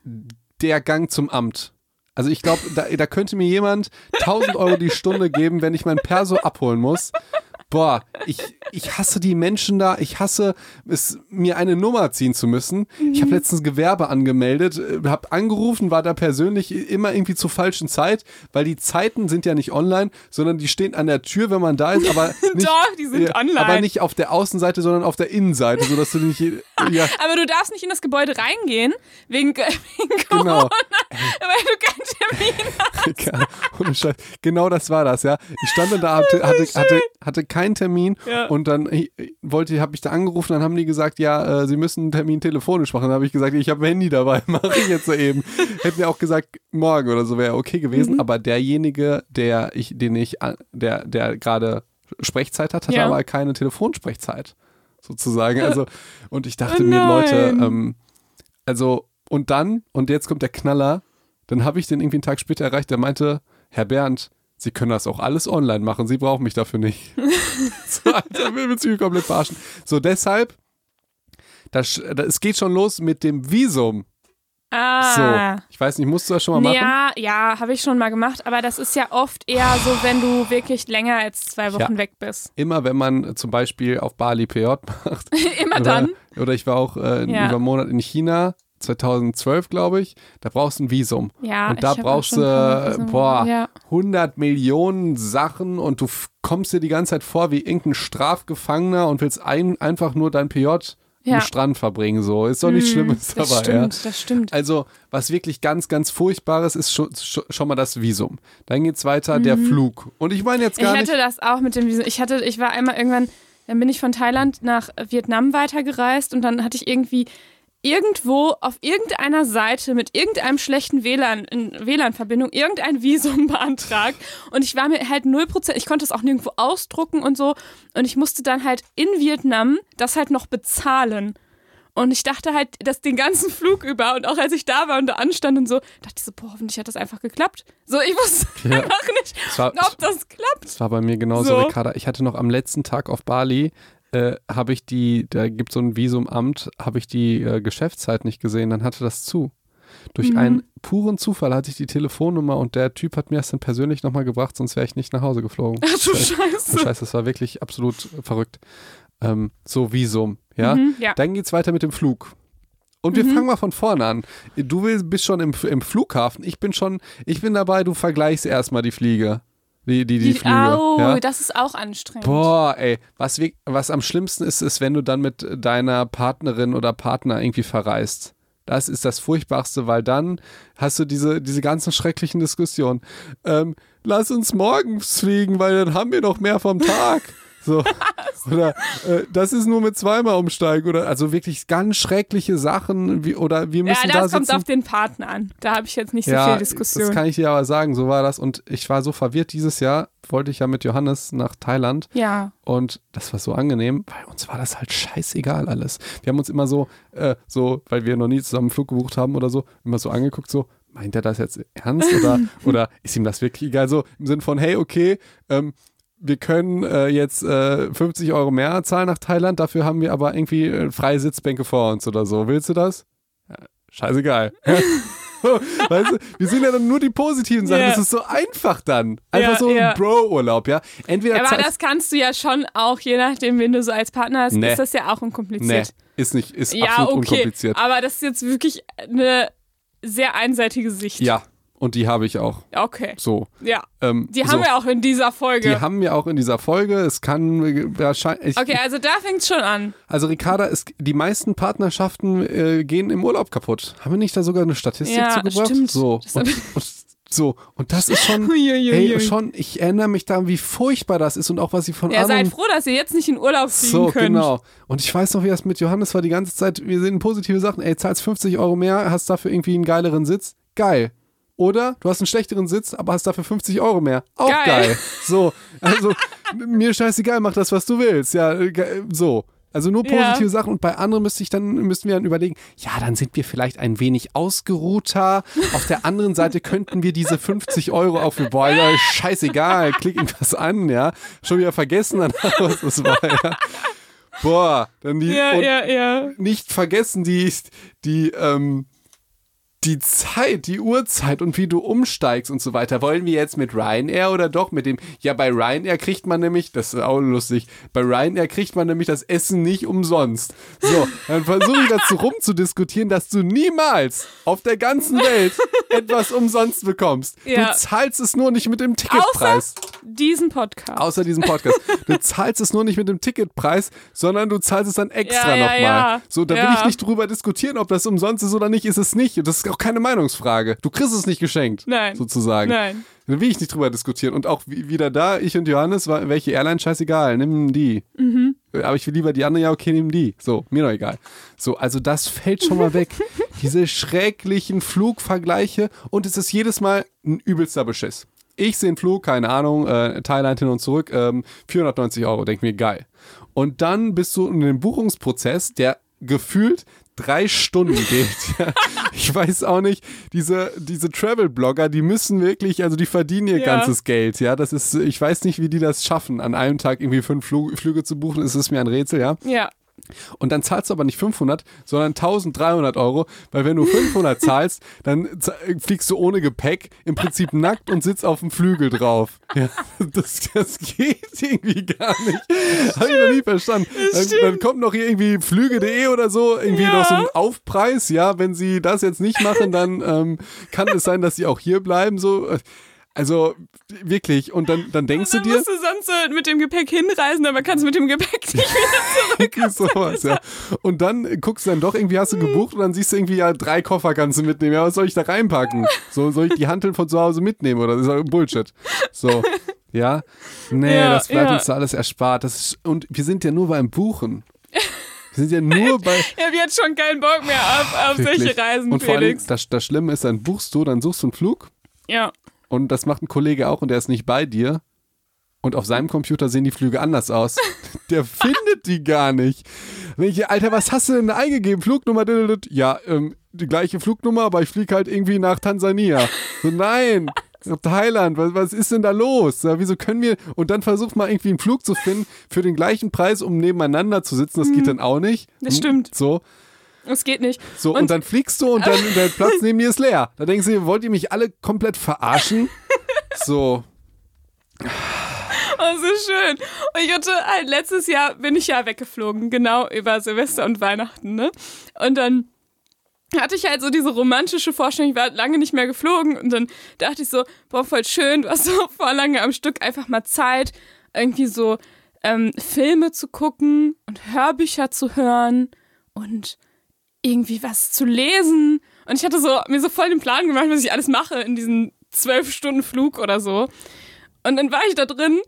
der Gang zum Amt. Also ich glaube, da, da könnte mir jemand 1000 Euro die Stunde geben, wenn ich mein Perso abholen muss. Boah, ich, ich hasse die Menschen da. Ich hasse es, mir eine Nummer ziehen zu müssen. Ich habe letztens Gewerbe angemeldet, habe angerufen, war da persönlich immer irgendwie zur falschen Zeit, weil die Zeiten sind ja nicht online, sondern die stehen an der Tür, wenn man da ist, aber nicht, Doch, die sind ja, online. aber nicht auf der Außenseite, sondern auf der Innenseite, sodass du nicht, ja, Aber du darfst nicht in das Gebäude reingehen, wegen, wegen genau. Weil du keinen Termin hast. Ja. Genau das war das, ja. Ich stand da, hatte, hatte, hatte, hatte keinen Termin Ja. und dann äh, wollte, habe ich da angerufen, dann haben die gesagt, ja, äh, sie müssen einen Termin telefonisch machen. Dann habe ich gesagt, ich habe ein Handy dabei, mache ich jetzt so eben. Hätten wir auch gesagt, morgen oder so wäre okay gewesen, Mhm. aber derjenige, der ich, den ich, an- der, der gerade Sprechzeit hat, hatte Ja. aber keine Telefonsprechzeit, sozusagen. Also, und ich dachte Oh mir, Leute, ähm, also, und dann, und jetzt kommt der Knaller, dann habe ich den irgendwie einen Tag später erreicht, der meinte, Herr Bernd, Sie können das auch alles online machen, Sie brauchen mich dafür nicht. so, Alter, will mich komplett verarschen. So, deshalb, das, das, es geht schon los mit dem Visum. Ah. So, ich weiß nicht, musst du das schon mal machen? Ja, ja, habe ich schon mal gemacht, aber das ist ja oft eher so, wenn du wirklich länger als zwei Wochen Ja. weg bist. Immer wenn man zum Beispiel auf Bali PJ macht. Immer oder, dann. Oder ich war auch äh, Ja. über einen Monat in China, 2012 glaube ich. Da brauchst du ein Visum. Ja, Und da ich brauchst du, gesungen. boah, Ja. 100 Millionen Sachen und du kommst dir die ganze Zeit vor wie irgendein Strafgefangener und willst ein, einfach nur dein PJ Ja. am Strand verbringen. So, ist doch nichts Hm, Schlimmes das dabei. stimmt, Ja. das stimmt. Also, was wirklich ganz, ganz Furchtbares ist schon, schon, mal das Visum. Dann geht's weiter, der Flug. Und ich meine jetzt Mhm. Ich gar hatte nicht. das auch mit dem Visum. Ich hatte, ich war einmal irgendwann, dann bin ich von Thailand nach Vietnam weitergereist und dann hatte ich irgendwie irgendwo auf irgendeiner Seite mit irgendeinem schlechten WLAN, in WLAN-Verbindung irgendein Visum beantragt und ich war mir halt 0%, ich konnte es auch nirgendwo ausdrucken und so und ich musste dann halt in Vietnam das halt noch bezahlen. Und ich dachte halt, dass den ganzen Flug über und auch als ich da war und da anstand und so, dachte ich so, boah, hoffentlich hat das einfach geklappt. So, ich wusste Ja. einfach nicht, war, ob das klappt. es war bei mir genauso, So. Ricarda. Ich hatte noch am letzten Tag auf Bali, äh, habe ich die, da gibt es so ein Visumamt, habe ich die äh, Geschäftszeit nicht gesehen, dann hatte das zu. Durch Mhm. einen puren Zufall hatte ich die Telefonnummer und der Typ hat mir das dann persönlich nochmal gebracht, sonst wäre ich nicht nach Hause geflogen. Ach du Oh, Scheiße. Scheiße, das war wirklich absolut verrückt. Ähm, so Visum, ja. Mhm, ja. Dann geht's weiter mit dem Flug. Und wir Mhm. fangen mal von vorne an. Du bist schon im, im Flughafen. Ich bin schon, ich bin dabei, du vergleichst erstmal die Fliege. Die, die, die, Die, Flüge. au, ja? das ist auch anstrengend. Boah, ey, was, was am schlimmsten ist, ist, wenn du dann mit deiner Partnerin oder Partner irgendwie verreist. Das ist das Furchtbarste, weil dann hast du diese, diese ganzen schrecklichen Diskussionen. Ähm, lass uns morgens fliegen, weil dann haben wir noch mehr vom Tag. So. Oder äh, das ist nur mit zweimal umsteigen oder also wirklich ganz schreckliche Sachen wie, oder wir müssen ja, da das kommt sitzen. auf den Partner an. Da habe ich jetzt nicht so ja, viel Diskussion. das kann ich dir aber sagen, so war das und ich war so verwirrt dieses Jahr, wollte ich ja mit Johannes nach Thailand ja. und das war so angenehm, weil uns war das halt scheißegal alles. Wir haben uns immer so, äh, so, weil wir noch nie zusammen einen Flug gebucht haben oder so, immer so angeguckt, so, meint er das jetzt ernst oder, oder ist ihm das wirklich egal? So im Sinne von, hey, okay, ähm, wir können äh, jetzt äh, 50 Euro mehr zahlen nach Thailand, dafür haben wir aber irgendwie äh, freie Sitzbänke vor uns oder so. Willst du das? Ja, scheißegal. weißt du, wir sind ja dann nur die positiven Sachen. Ja. Das ist so einfach dann. Einfach Ja, so ein ja. Bro-Urlaub, ja. Entweder Aber das kannst du ja schon auch, je nachdem, wen du so als Partner hast, Nee. ist das ja auch Nee, unkompliziert. ist nicht, ist ja, absolut okay. unkompliziert. Aber das ist jetzt wirklich eine sehr einseitige Sicht. Ja, und die habe ich auch. Okay. So. Ja. Ähm, Die so. haben wir auch in dieser Folge. Die haben wir auch in dieser Folge. Es kann wahrscheinlich. okay, also da fängt schon an. Also Ricarda, es, die meisten Partnerschaften äh, gehen im Urlaub kaputt. Haben wir nicht da sogar eine Statistik Ja, zugebracht? stimmt. So. Und, und, so. Und das ist schon, hey, schon, ich erinnere mich daran, wie furchtbar das ist und auch was sie von Ja, seid froh, dass ihr jetzt nicht in Urlaub fliegen so, könnt. genau. Und ich weiß noch, wie das mit Johannes war die ganze Zeit. Wir sehen positive Sachen. Ey, zahlst 50 Euro mehr, hast dafür irgendwie einen geileren Sitz. Geil. Oder du hast einen schlechteren Sitz, aber hast dafür 50 Euro mehr. Auch geil. Geil. So, also mir scheißegal, mach das, was du willst. Ja, äh, ge- so. Also nur Ja. positive Sachen und bei anderen müsste ich dann, müssten wir dann überlegen, ja, dann sind wir vielleicht ein wenig ausgeruhter. Auf der anderen Seite könnten wir diese 50 Euro auch für, ja, scheißegal, klick irgendwas an, ja. Schon wieder vergessen, dann, was das war, ja. Boah, dann die Ja, ja, ja. nicht vergessen die die ähm, die Zeit, die Uhrzeit und wie du umsteigst und so weiter. Wollen wir jetzt mit Ryanair oder doch mit dem? Ja, bei Ryanair kriegt man nämlich, das ist auch lustig, bei Ryanair kriegt man nämlich das Essen nicht umsonst. So, dann versuche ich dazu rumzudiskutieren, dass du niemals auf der ganzen Welt etwas umsonst bekommst. Ja. Du zahlst es nur nicht mit dem Ticketpreis. Diesen Podcast. Außer diesem Podcast. Du zahlst es nur nicht mit dem Ticketpreis, sondern du zahlst es dann extra Ja, ja, nochmal. So, da will ich nicht drüber diskutieren, ob das umsonst ist oder nicht, ist es nicht. Das ist auch keine Meinungsfrage. Du kriegst es nicht geschenkt. Nein. Sozusagen. Nein. Da will ich nicht drüber diskutieren. Und auch wie- wieder da, ich und Johannes, welche Airline, scheißegal, nimm die. Mhm. Aber ich will lieber die andere, ja, okay, nimm die. So, mir doch egal. So, also das fällt schon mal weg. Diese schrecklichen Flugvergleiche und es ist jedes Mal ein übelster Beschiss. Ich sehe einen Flug, keine Ahnung, äh, Thailand hin und zurück, ähm, 490 Euro, denk mir, geil. Und dann bist du in einem Buchungsprozess, der gefühlt drei Stunden geht. Ich weiß auch nicht, diese, diese Travel-Blogger, die müssen wirklich, also die verdienen ihr Ja. ganzes Geld, ja. Das ist, ich weiß nicht, wie die das schaffen, an einem Tag irgendwie fünf Flü Flüge zu buchen, es ist mir ein Rätsel, ja. Ja. Und dann zahlst du aber nicht 500, sondern 1300 Euro, weil wenn du 500 zahlst, dann fliegst du ohne Gepäck, im Prinzip nackt und sitzt auf dem Flügel drauf. Ja, das, das geht irgendwie gar nicht. Habe ich noch nie verstanden. Dann, dann kommt noch hier irgendwie Flüge.de oder so, irgendwie Ja. noch so ein Aufpreis. Ja, wenn sie das jetzt nicht machen, dann ähm, kann es sein, dass sie auch hier bleiben. So. Also wirklich. Und dann, dann denkst Dann du dir. musst du sonst so mit dem Gepäck hinreisen, aber kannst mit dem Gepäck nicht Irgendwie sowas, ja. Und dann guckst du dann doch, irgendwie hast du gebucht und dann siehst du irgendwie, ja, drei Koffer kannst du mitnehmen. Ja, was soll ich da reinpacken? So, soll ich die Hanteln von zu Hause mitnehmen oder das ist ja Bullshit. So, ja. Nee, Ja, das bleibt ja. uns da alles erspart. Das ist, und wir sind ja nur beim Buchen. Wir sind ja nur bei. Ich habe jetzt schon keinen Bock mehr auf, auf solche. Reisen, Und vor allem, Felix. das, das Schlimme ist, dann buchst du, dann suchst du einen Flug Ja. Und das macht ein Kollege auch und der ist nicht bei dir. Und auf seinem Computer sehen die Flüge anders aus. Der findet die gar nicht. Wenn ich, Alter, was hast du denn eingegeben? Flugnummer? Ja, ähm, die gleiche Flugnummer, aber ich fliege halt irgendwie nach Tansania. So, nein, nach Thailand, was, was ist denn da los? Ja, wieso können wir, und dann versucht mal irgendwie einen Flug zu finden für den gleichen Preis, um nebeneinander zu sitzen. Das geht dann auch nicht. Mhm. Das stimmt. So, Das geht nicht. so, und, Und- dann fliegst du und dann der Platz neben dir ist leer. Da denkst du, wollt ihr mich alle komplett verarschen? So, Oh, so schön. Und ich hatte halt letztes Jahr bin ich ja weggeflogen, genau über Silvester und Weihnachten, ne? Und dann hatte ich halt so diese romantische Vorstellung, ich war lange nicht mehr geflogen und dann dachte ich so, boah, voll schön, du hast so vor lange am Stück einfach mal Zeit, irgendwie so ähm, Filme zu gucken und Hörbücher zu hören und irgendwie was zu lesen. Und ich hatte so mir so voll den Plan gemacht, was ich alles mache in diesen zwölf Stunden Flug oder so. Und dann war ich da drin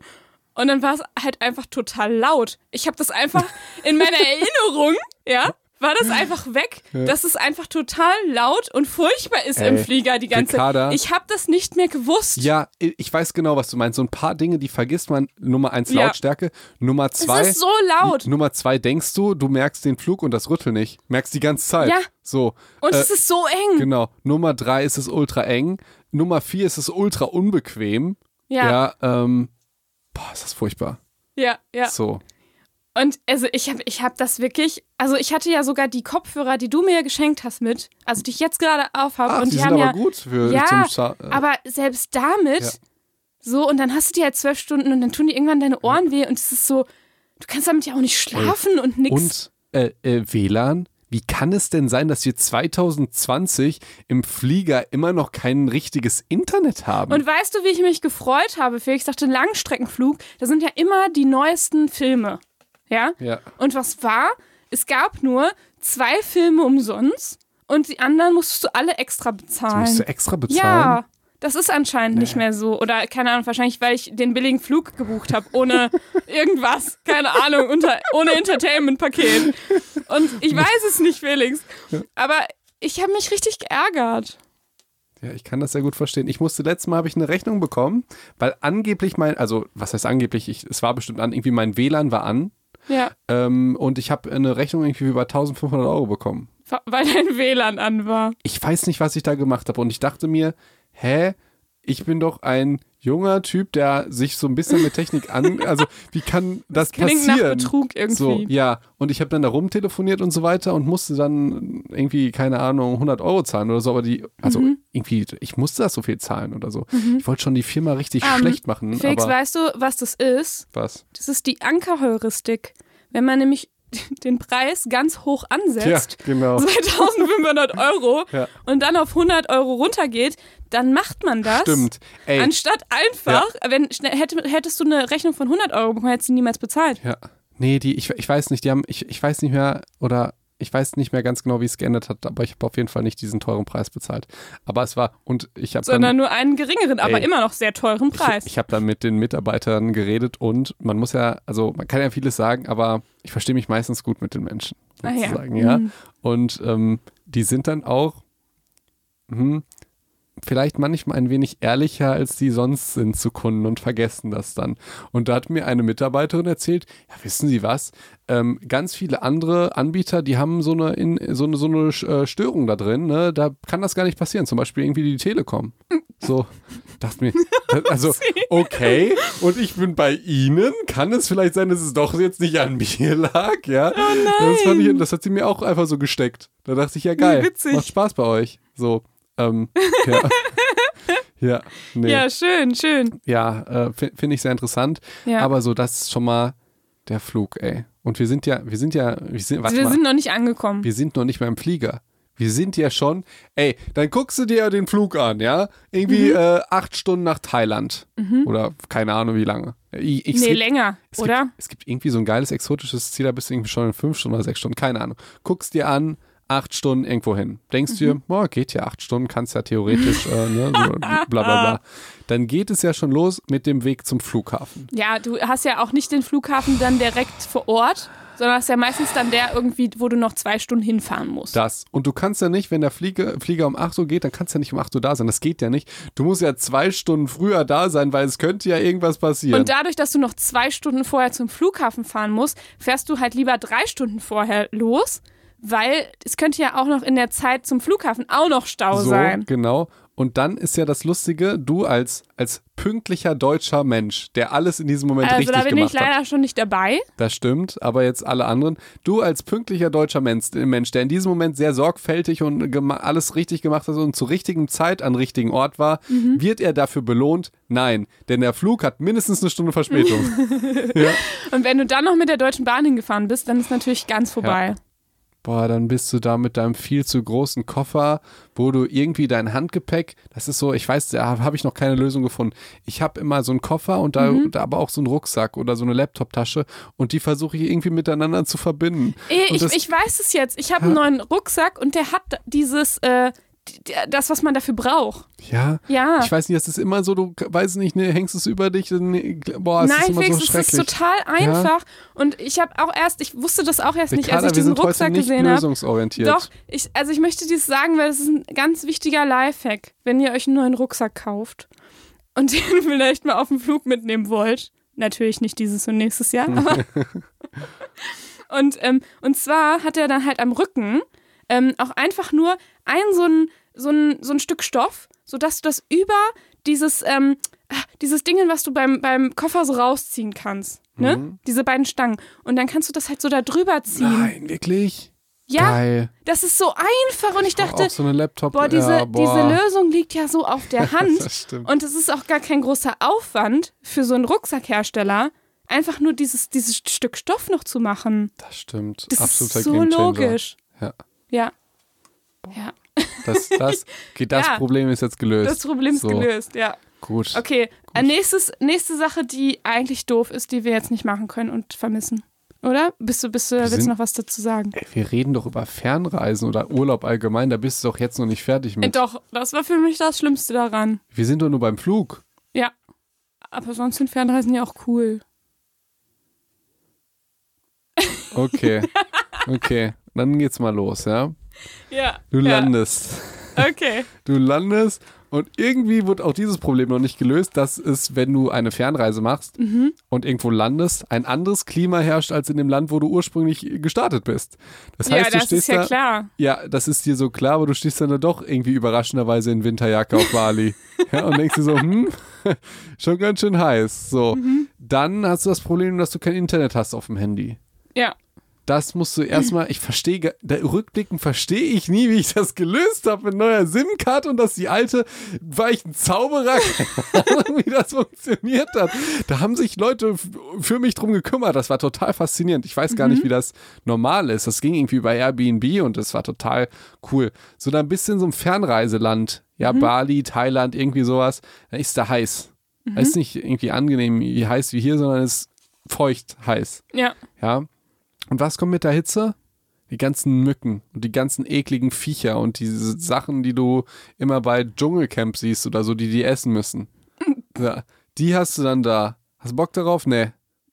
Und dann war es halt einfach total laut. Ich habe das einfach in meiner Erinnerung, ja, war das einfach weg, ja. dass es einfach total laut und furchtbar ist Ey, im Flieger die ganze Zeit. Ich habe das nicht mehr gewusst. Ja, ich weiß genau, was du meinst. So ein paar Dinge, die vergisst man. Nummer eins ja. Lautstärke, Nummer zwei. Es ist so laut. Nummer zwei denkst du, du merkst den Flug und das Rütteln nicht. Merkst die ganze Zeit. Ja. So. Und äh, es ist so eng. Genau. Nummer drei ist es ultra eng. Nummer vier ist es ultra unbequem. Ja. Ja. Ähm, boah, ist das furchtbar. Ja, ja. So. Und also ich habe ich hab das wirklich, also ich hatte ja sogar die Kopfhörer, die du mir geschenkt hast mit, also die ich jetzt gerade aufhabe. und die, die sind haben aber ja, gut für ja, zum Scha äh. aber selbst damit, ja. so und dann hast du die halt zwölf Stunden und dann tun die irgendwann deine Ohren weh und es ist so, du kannst damit ja auch nicht schlafen und nichts. Und äh, äh, WLAN? Wie kann es denn sein, dass wir 2020 im Flieger immer noch kein richtiges Internet haben? Und weißt du, wie ich mich gefreut habe, Felix? Ich dachte, Langstreckenflug, da sind ja immer die neuesten Filme. Ja? ja. Und was war? Es gab nur zwei Filme umsonst und die anderen musstest du alle extra bezahlen. musst du extra bezahlen? Ja. Das ist anscheinend nee. nicht mehr so. Oder keine Ahnung, wahrscheinlich, weil ich den billigen Flug gebucht habe, ohne irgendwas. Keine Ahnung, unter, ohne Entertainment-Paket. Und ich weiß es nicht, Felix. Aber ich habe mich richtig geärgert. Ja, ich kann das sehr gut verstehen. Ich musste letztes Mal habe ich eine Rechnung bekommen, weil angeblich mein, also was heißt angeblich, ich, es war bestimmt an, irgendwie mein WLAN war an ja. Ähm, und ich habe eine Rechnung irgendwie über 1500 Euro bekommen. Weil dein WLAN an war. Ich weiß nicht, was ich da gemacht habe. Und ich dachte mir, hä? Ich bin doch ein junger Typ, der sich so ein bisschen mit Technik an. Also, wie kann das, das klingt passieren? Nach Betrug irgendwie. So, ja. Und ich habe dann da rumtelefoniert und so weiter und musste dann irgendwie, keine Ahnung, 100 Euro zahlen oder so. Aber die, also mhm. irgendwie, ich musste das so viel zahlen oder so. Mhm. Ich wollte schon die Firma richtig um, ähm, schlecht machen. Felix, weißt du, was das ist? Was? Das ist die Ankerheuristik. Wenn man nämlich den Preis ganz hoch ansetzt, ja, genau. 2500 Euro ja. und dann auf 100 Euro runtergeht, dann macht man das. Stimmt. Ey. Anstatt einfach, ja. wenn hätte, hättest du eine Rechnung von 100 Euro bekommen, hättest du niemals bezahlt. Ja. Nee, die, ich, ich weiß nicht, die haben, ich, ich weiß nicht mehr, oder ich weiß nicht mehr ganz genau, wie es geändert hat, aber ich habe auf jeden Fall nicht diesen teuren Preis bezahlt. Aber es war, und ich habe. Sondern dann, nur einen geringeren, aber ey, immer noch sehr teuren Preis. Ich, ich habe dann mit den Mitarbeitern geredet und man muss ja, also man kann ja vieles sagen, aber ich verstehe mich meistens gut mit den Menschen, sozusagen, ah, ja. ja. Mhm. Und ähm, die sind dann auch, hm, vielleicht manchmal ein wenig ehrlicher, als die sonst sind zu Kunden und vergessen das dann. Und da hat mir eine Mitarbeiterin erzählt, ja, wissen Sie was? Ähm, ganz viele andere Anbieter, die haben so eine, in, so eine, so eine äh, Störung da drin, ne? da kann das gar nicht passieren. Zum Beispiel irgendwie die Telekom. So, dachte mir, also, okay, und ich bin bei Ihnen, kann es vielleicht sein, dass es doch jetzt nicht an mir lag, ja? Oh. Das, ich, das hat sie mir auch einfach so gesteckt. Da dachte ich, ja geil, macht Spaß bei euch. So, ähm, ja. ja, nee. ja, schön, schön. Ja, äh, finde ich sehr interessant. Ja. Aber so, das ist schon mal der Flug, ey. Und wir sind ja, wir sind ja, wir sind, warte wir mal, sind noch nicht angekommen. Wir sind noch nicht mehr im Flieger. Wir sind ja schon, ey, dann guckst du dir ja den Flug an, ja? Irgendwie mhm. äh, acht Stunden nach Thailand. Mhm. Oder keine Ahnung wie lange. Ich, ich, nee, gibt, länger, es oder? Gibt, es gibt irgendwie so ein geiles exotisches Ziel, da bist du irgendwie schon in fünf Stunden oder sechs Stunden, keine Ahnung. Guckst dir an, acht Stunden irgendwo hin. Denkst mhm. dir, boah, geht ja acht Stunden, kannst ja theoretisch, äh, ne, so, bla bla bla. Dann geht es ja schon los mit dem Weg zum Flughafen. Ja, du hast ja auch nicht den Flughafen dann direkt vor Ort, sondern das ist ja meistens dann der irgendwie, wo du noch zwei Stunden hinfahren musst. Das. Und du kannst ja nicht, wenn der Flieger, Flieger um 8 Uhr geht, dann kannst du ja nicht um 8 Uhr da sein. Das geht ja nicht. Du musst ja zwei Stunden früher da sein, weil es könnte ja irgendwas passieren. Und dadurch, dass du noch zwei Stunden vorher zum Flughafen fahren musst, fährst du halt lieber drei Stunden vorher los weil es könnte ja auch noch in der Zeit zum Flughafen auch noch Stau so, sein. Genau. Und dann ist ja das Lustige, du als, als pünktlicher deutscher Mensch, der alles in diesem Moment also richtig gemacht hat. Also da bin ich leider hat. schon nicht dabei. Das stimmt, aber jetzt alle anderen. Du als pünktlicher deutscher Mensch, Mensch der in diesem Moment sehr sorgfältig und alles richtig gemacht hat und zur richtigen Zeit an richtigen Ort war, mhm. wird er dafür belohnt? Nein, denn der Flug hat mindestens eine Stunde Verspätung. ja. Und wenn du dann noch mit der Deutschen Bahn hingefahren bist, dann ist natürlich ganz vorbei. Ja boah, dann bist du da mit deinem viel zu großen Koffer, wo du irgendwie dein Handgepäck, das ist so, ich weiß, da habe ich noch keine Lösung gefunden. Ich habe immer so einen Koffer und da, mhm. da, aber auch so einen Rucksack oder so eine Laptoptasche und die versuche ich irgendwie miteinander zu verbinden. Ich, ich, ich weiß es jetzt. Ich habe einen neuen Rucksack und der hat dieses, äh, das, was man dafür braucht. Ja. Ja. Ich weiß nicht, das ist immer so, du weißt nicht, ne, hängst es über dich, ne, boah, es ist Nein, immer Felix, so es schrecklich. ist total einfach. Und ich habe auch erst, ich wusste das auch erst nicht, als Ricarda, ich diesen Rucksack nicht gesehen habe. lösungsorientiert. Doch, ich, also ich möchte dies sagen, weil es ist ein ganz wichtiger Lifehack, wenn ihr euch einen neuen Rucksack kauft und den vielleicht mal auf den Flug mitnehmen wollt. Natürlich nicht dieses und nächstes Jahr, aber. und, ähm, und zwar hat er dann halt am Rücken ähm, auch einfach nur ein so ein, so ein, so ein Stück Stoff, sodass du das über dieses, ähm, ah, dieses Ding, was du beim, beim Koffer so rausziehen kannst. Ne? Mhm. Diese beiden Stangen. Und dann kannst du das halt so da drüber ziehen. Nein, wirklich? Ja, Geil. das ist so einfach und ich dachte, auch so boah, diese, ja, boah. diese Lösung liegt ja so auf der Hand Das stimmt. und es ist auch gar kein großer Aufwand für so einen Rucksackhersteller, einfach nur dieses, dieses Stück Stoff noch zu machen. Das stimmt. Das Absoluter ist so logisch. Ja. Ja. Ja, Das, das, okay, das Ja. Problem ist jetzt gelöst. das Problem ist so, gelöst, ja. Gut. Okay, äh, nächstes, nächste Sache, die eigentlich doof ist, die wir jetzt nicht machen können und vermissen. Oder? Bist du, bist du, willst du sind- noch was dazu sagen? Ey, wir reden doch über Fernreisen oder Urlaub allgemein, da bist du doch jetzt noch nicht fertig Äh, mit. doch, das war für mich das Schlimmste daran. Wir sind doch nur beim Flug. Ja. Aber sonst sind Fernreisen ja auch cool. Okay. Okay. Dann geht's mal los, ja? Ja. Du ja. landest. Okay. Du landest und irgendwie wird auch dieses Problem noch nicht gelöst, dass es, wenn du eine Fernreise machst Mhm. und irgendwo landest, ein anderes Klima herrscht als in dem Land, wo du ursprünglich gestartet bist. Das heißt, ja, du das stehst ist ja da, klar. Ja, das ist dir so klar, aber du stehst dann da doch irgendwie überraschenderweise in Winterjacke auf Bali. ja, und denkst dir so, hm, schon ganz schön heiß. So. Mhm. Dann hast du das Problem, dass du kein Internet hast auf dem Handy. Ja. Das musst du erstmal, ich verstehe, da rückblickend verstehe ich nie, wie ich das gelöst habe mit neuer SIM-Card und dass die alte, war ich ein Zauberer, wie das funktioniert hat. Da haben sich Leute für mich drum gekümmert. Das war total faszinierend. Ich weiß gar nicht, wie das normal ist. Das ging irgendwie bei Airbnb und das war total cool. So dann bist du in so einem Fernreiseland, ja, Bali, Thailand, irgendwie sowas, dann ist da heiß. Da ist nicht irgendwie angenehm, wie heiß wie hier, sondern es ist feucht heiß. Ja. Ja. Und was kommt mit der Hitze? Die ganzen Mücken und die ganzen ekligen Viecher und diese Sachen, die du immer bei Dschungelcamp siehst oder so, die die essen müssen. Ja, die hast du dann da. Hast du Bock darauf? Nee.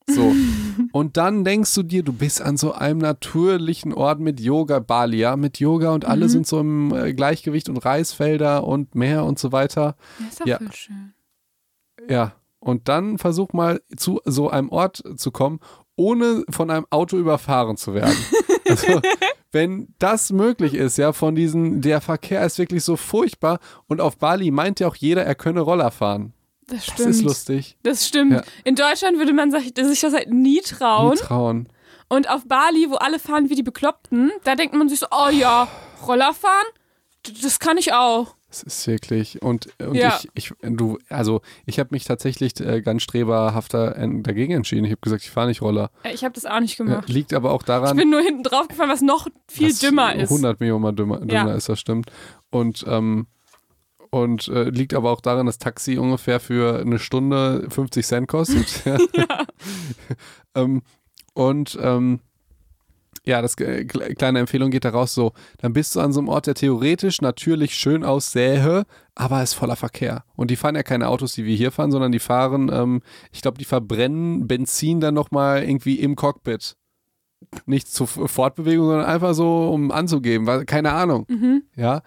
So. Und dann denkst du dir, du bist an so einem natürlichen Ort mit Yoga, Bali, ja, mit Yoga und alle sind so im äh, Gleichgewicht und Reisfelder und Meer und so weiter. Ja, ist Ja. voll schön. Ja, und dann versuch mal zu so einem Ort zu kommen, ohne von einem Auto überfahren zu werden. also, wenn das möglich ist, ja, von diesen, der Verkehr ist wirklich so furchtbar und auf Bali meint ja auch jeder, er könne Roller fahren. Das Das stimmt. ist lustig. Das stimmt. Ja. In Deutschland würde man sich das halt nie trauen. Nie trauen. Und auf Bali, wo alle fahren wie die Bekloppten, da denkt man sich so, oh ja, Roller fahren, das kann ich auch. Es ist wirklich und, und Ja. ich, ich, du, also ich habe mich tatsächlich äh, ganz streberhafter äh, dagegen entschieden. Ich habe gesagt, ich fahre nicht Roller. Äh, Ich habe das auch nicht Ja, gemacht. liegt aber auch Ich daran, bin nur hinten drauf gefahren, was noch viel was dümmer ist. 100 Millionen mal dümmer, dümmer Ja. ist, das stimmt. Und, ähm, und äh, liegt aber auch daran, dass Taxi ungefähr für eine Stunde 50 Cent kostet. ja. ähm, und ähm, ja, das äh, kle- kleine Empfehlung geht daraus so, dann bist du an so einem Ort, der theoretisch natürlich schön aussähe, aber ist voller Verkehr. Und die fahren ja keine Autos, die wir hier fahren, sondern die fahren, ähm, ich glaube, die verbrennen Benzin dann nochmal irgendwie im Cockpit. Nicht zur Fortbewegung, sondern einfach so, um anzugeben. weil- Keine Ahnung. Mhm. Ja.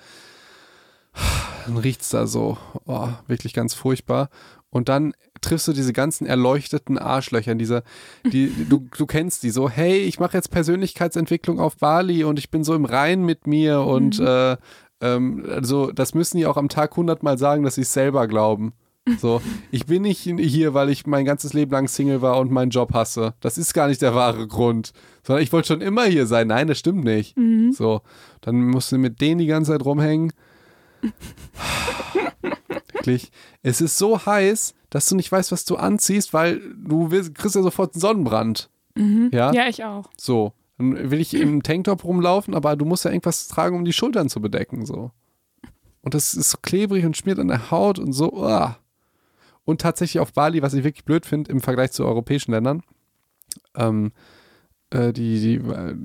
Dann riecht's da so. Oh, wirklich ganz furchtbar. Und dann triffst du diese ganzen erleuchteten Arschlöcher, diese, die, du, du kennst die so, hey, ich mache jetzt Persönlichkeitsentwicklung auf Bali und ich bin so im Rein mit mir und äh, ähm, also das müssen die auch am Tag hundertmal sagen, dass sie es selber glauben. So, ich bin nicht hier, weil ich mein ganzes Leben lang Single war und meinen Job hasse. Das ist gar nicht der wahre Grund. Sondern ich wollte schon immer hier sein. Nein, das stimmt nicht. So, dann musst du mit denen die ganze Zeit rumhängen. Wirklich. Es ist so heiß, dass du nicht weißt, was du anziehst, weil du willst, kriegst ja sofort einen Sonnenbrand. Ja? Ja, ich auch. So. Dann will ich im Tanktop rumlaufen, aber du musst ja irgendwas tragen, um die Schultern zu bedecken. So. Und das ist so klebrig und schmiert an der Haut und so. uah. Und tatsächlich auf Bali, was ich wirklich blöd finde im Vergleich zu europäischen Ländern, ähm, äh, die, die, äh,